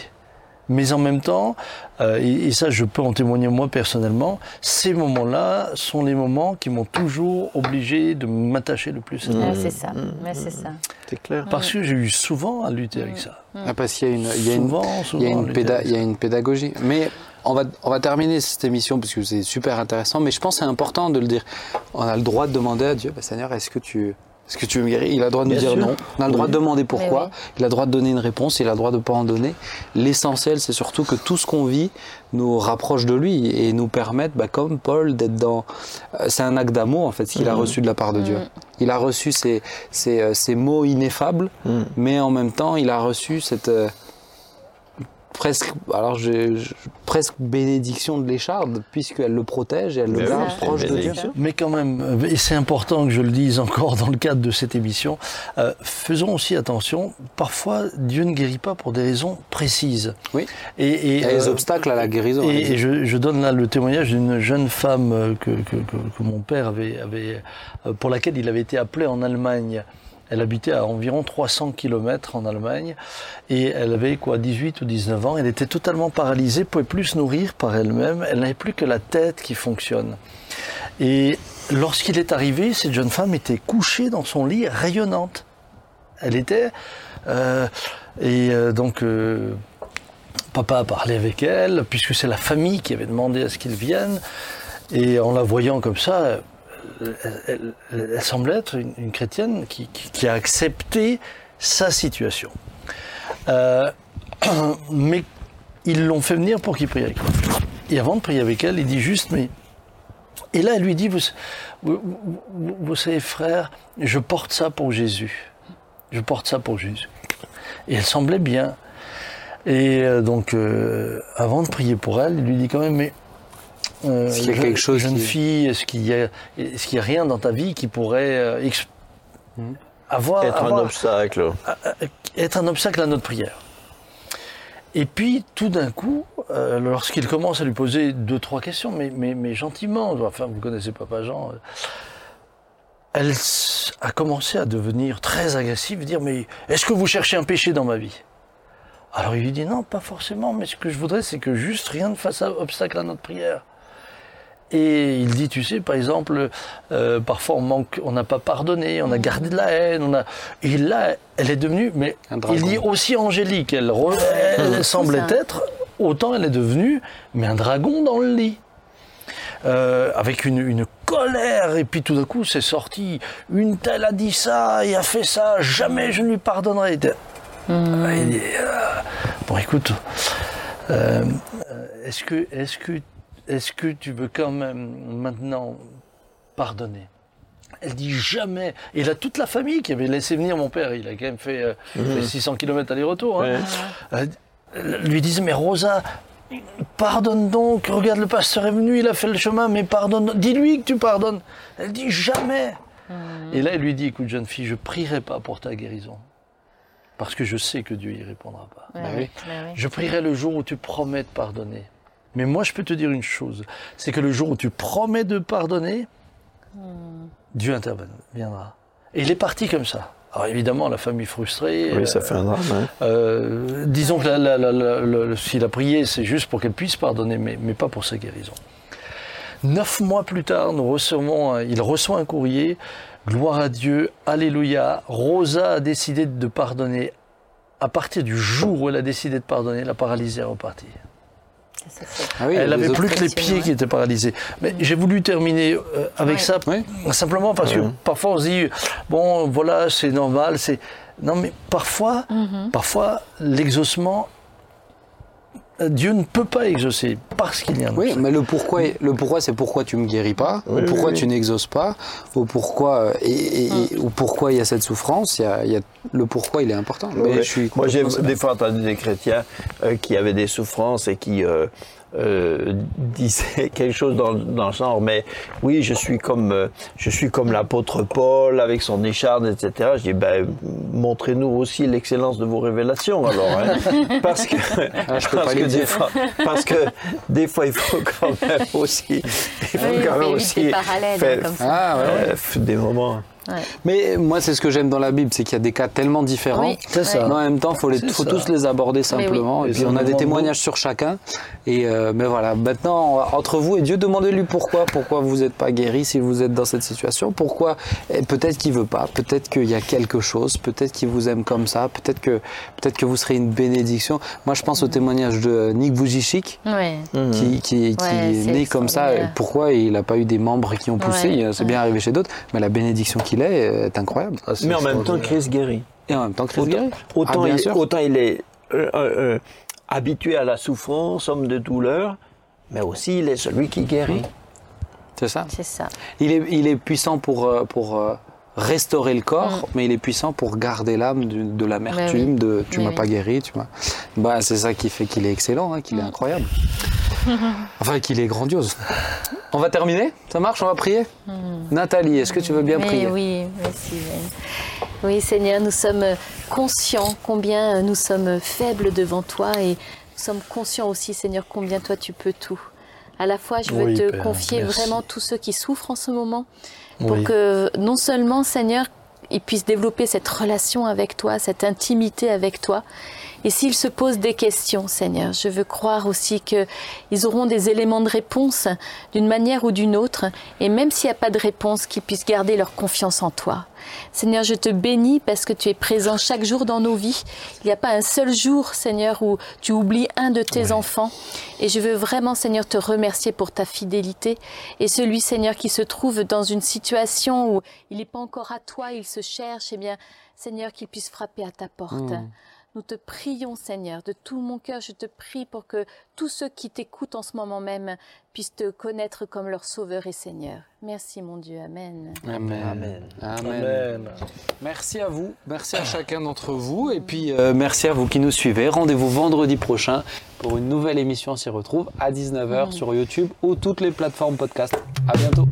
Mais en même temps, euh, et, et ça je peux en témoigner moi personnellement, ces moments-là sont les moments qui m'ont toujours obligé de m'attacher le plus à Dieu. Ouais, c'est ça. Ouais, c'est ça. C'est clair. Parce que j'ai eu souvent à lutter avec ça. Ah, parce qu'il y a une, il y a une, Souvent, il y a souvent, une les péda- textes. il y a une pédagogie. Mais on va, on va terminer cette émission parce que c'est super intéressant. Mais je pense que c'est important de le dire. On a le droit de demander à Dieu, bah, Seigneur, est-ce que tu, est-ce que tu veux me guérir? Il a le droit de nous dire sûr. non. On a le droit de demander pourquoi. oui. Il a le droit de donner une réponse. Il a le droit de pas en donner. L'essentiel, c'est surtout que tout ce qu'on vit nous rapproche de lui et nous permette, bah, comme Paul, d'être dans. euh, C'est un acte d'amour en fait, ce qu'il a reçu de la part de Dieu. Il a reçu ces, ces, euh, ces mots ineffables, Mm. mais en même temps, il a reçu cette euh, presque, alors je- presque bénédiction de l'écharde, puisqu'elle le protège et elle le Mais garde proche de Dieu. Mais quand même, euh, et c'est important que je le dise encore dans le cadre de cette émission, euh, faisons aussi attention, parfois Dieu ne guérit pas pour des raisons précises. Oui. Et, et, Il y a les euh, obstacles à la guérison. Et, et je, je donne là le témoignage d'une jeune femme que, que, que, que mon père avait, avait pour laquelle il avait été appelé en Allemagne. Elle habitait à environ 300 km en Allemagne et elle avait quoi 18 ou 19 ans. Elle était totalement paralysée, pouvait plus se nourrir par elle-même. Elle n'avait plus que la tête qui fonctionne. Et lorsqu'il est arrivé, cette jeune femme était couchée dans son lit, rayonnante. Elle était euh, et euh, donc euh, papa a parlé avec elle, puisque c'est la famille qui avait demandé à ce qu'il vienne. Et en la voyant comme ça, elle, elle- semblait être une, chrétienne qui, a accepté sa situation. Euh, [clears throat] mais ils l'ont fait venir pour qu'il prie avec elle. Et avant de prier avec elle, il dit juste, mais... Et là, elle lui dit, vous- vous savez, frère, je porte ça pour Jésus. Je porte ça pour Jésus. Et elle semblait bien. Et euh, donc, euh, avant de prier pour elle, il lui dit quand même, mais euh, Est-ce qu'il y a quelque chose jeune qui- fille, est-ce qu'il y a, est-ce qu'il y a rien dans ta vie qui pourrait euh, ex- avoir, Être un obstacle. être un obstacle à notre prière. Et puis, tout d'un coup, euh, lorsqu'il commence à lui poser deux, trois questions, mais, mais, mais gentiment, enfin, vous connaissez Papa Jean, euh, elle a commencé à devenir très agressive, dire, mais est-ce que vous cherchez un péché dans ma vie? Alors il lui dit, non, pas forcément, mais ce que je voudrais, c'est que juste rien ne fasse obstacle à notre prière. Et il dit, tu sais, par exemple, euh, parfois on manque, on n'a pas pardonné, on a gardé de la haine, on a. Et là, elle est devenue, mais il dit aussi angélique, elle, re- elle semblait être, autant elle est devenue, mais un dragon dans le lit. Euh, avec une, une colère, et puis tout d'un coup c'est sorti, une telle a dit ça et a fait ça, jamais je ne lui pardonnerai. Il dit, euh, bon écoute, euh, est-ce que, est que, est que tu veux quand même maintenant pardonner? Elle dit jamais. Et là, toute la famille qui avait laissé venir mon père, il a quand même fait, euh, fait 600 km aller-retour, hein, Ouais. euh, lui disait Mais Rosa, pardonne donc, regarde, le pasteur est venu, il a fait le chemin, mais pardonne, dis-lui que tu pardonnes. Elle dit Jamais. Et là, elle lui dit Écoute, jeune fille, je prierai pas pour ta guérison. Parce que je sais que Dieu y répondra pas. Ouais, Bah ouais, oui. ouais, ouais. Je prierai le jour où tu promets de pardonner. Mais moi, je peux te dire une chose c'est que le jour où tu promets de pardonner, Dieu interviendra. Et il est parti comme ça. Alors évidemment, la famille frustrée. Oui, euh, ça fait un drame. hein. euh, disons que la- la- la- la- le- s'il a prié, c'est juste pour qu'elle puisse pardonner, mais, mais pas pour sa guérison. Neuf mois plus tard, nous recevons, il reçoit un courrier. Gloire à Dieu, Alléluia. Rosa a décidé de pardonner. À partir du jour où elle a décidé de pardonner, la paralysie est repartie. Ah oui, Elle n'avait plus que les pieds ouais. qui étaient paralysés. Mais j'ai voulu terminer euh, avec Ouais. ça, Oui. simplement parce que parfois on se dit, bon, voilà, c'est normal, c'est... Non, mais parfois, parfois l'exaucement Dieu ne peut pas exaucer parce qu'il y a un Oui, obstacle. mais le pourquoi, le pourquoi, c'est pourquoi tu me guéris pas, ou pourquoi oui, tu n'exauces pas, ou pourquoi euh, et, et- et- ou pourquoi il y a cette souffrance. Il y a, il y a- le pourquoi, il est important. Mais Ouais. je suis Moi, j'ai des fois entendu des chrétiens euh, qui avaient des souffrances et qui euh, euh, [laughs] disaient quelque chose dans, dans le genre, mais oui, je suis comme, euh, je suis comme l'apôtre Paul avec son écharde, etc. Je dis, ben, montrez-nous aussi l'excellence de vos révélations, alors, hein. [laughs] parce que, Ah, je peux parce pas que des dire. fois, parce que des fois, il faut quand même aussi, il faut Oui, quand même aussi faire- comme ça. Ah, ouais, ouais. euh, des moments. Mais moi, c'est ce que j'aime dans la Bible, c'est qu'il y a des cas tellement différents. Oui. C'est ça. Mais en même temps, faut les, C'est faut tous les aborder simplement. oui. Et Et puis on a des témoignages sur chacun. Et euh, mais voilà, maintenant entre vous et Dieu, demandez-lui pourquoi, pourquoi vous n'êtes pas guéri si vous êtes dans cette situation? Pourquoi et Peut-être qu'il veut pas. Peut-être qu'il y a quelque chose. Peut-être qu'il vous aime comme ça. Peut-être que peut-être que vous serez une bénédiction. Moi, je pense au témoignage de Nick Vujicic. Ouais. Qui, qui, qui Ouais, est né comme ça, pourquoi il n'a pas eu des membres qui ont poussé, Ouais, Il- c'est bien arrivé chez d'autres, mais la bénédiction qu'il est est incroyable. Ah, Mais en même temps. Chris guérit. Et en même temps, Chris Autant, guérit. autant Ah, bien il, sûr. autant il est euh, euh, euh, habitué à la souffrance, homme de douleur, mais aussi il est celui qui guérit. C'est ça. C'est ça. Il est, il est puissant pour, euh, pour euh, restaurer le corps, mais il est puissant pour garder l'âme de l'amertume, de tu m'as oui. pas guéri, tu m'as. Bah, c'est ça qui fait qu'il est excellent, hein, qu'il est incroyable. [laughs] enfin, qu'il est grandiose. On va terminer Ça marche On va prier Nathalie, est-ce que tu veux bien Mais prier oui, merci. Oui, Seigneur, nous sommes conscients combien nous sommes faibles devant toi et nous sommes conscients aussi, Seigneur, combien toi tu peux tout. À la fois, je veux Oui, te Père, confier merci. vraiment tous ceux qui souffrent en ce moment pour Oui. que non seulement, Seigneur, ils puissent développer cette relation avec toi, cette intimité avec toi. Et s'ils se posent des questions, Seigneur, je veux croire aussi qu'ils auront des éléments de réponse d'une manière ou d'une autre. Et même s'il n'y a pas de réponse, qu'ils puissent garder leur confiance en toi. Seigneur, je te bénis parce que tu es présent chaque jour dans nos vies. Il n'y a pas un seul jour, Seigneur, où tu oublies un de tes enfants. Et je veux vraiment, Seigneur, te remercier pour ta fidélité. Et celui, Seigneur, qui se trouve dans une situation où il n'est pas encore à toi, il se cherche, eh bien, Seigneur, qu'il puisse frapper à ta porte. Nous te prions, Seigneur, de tout mon cœur, je te prie pour que tous ceux qui t'écoutent en ce moment même puissent te connaître comme leur Sauveur et Seigneur. Merci, mon Dieu. Amen. Amen. Amen. Amen. Amen. Merci à vous, merci à chacun d'entre vous, et puis euh, merci à vous qui nous suivez. Rendez-vous vendredi prochain pour une nouvelle émission. On s'y retrouve à 19h sur YouTube ou toutes les plateformes podcast. À bientôt.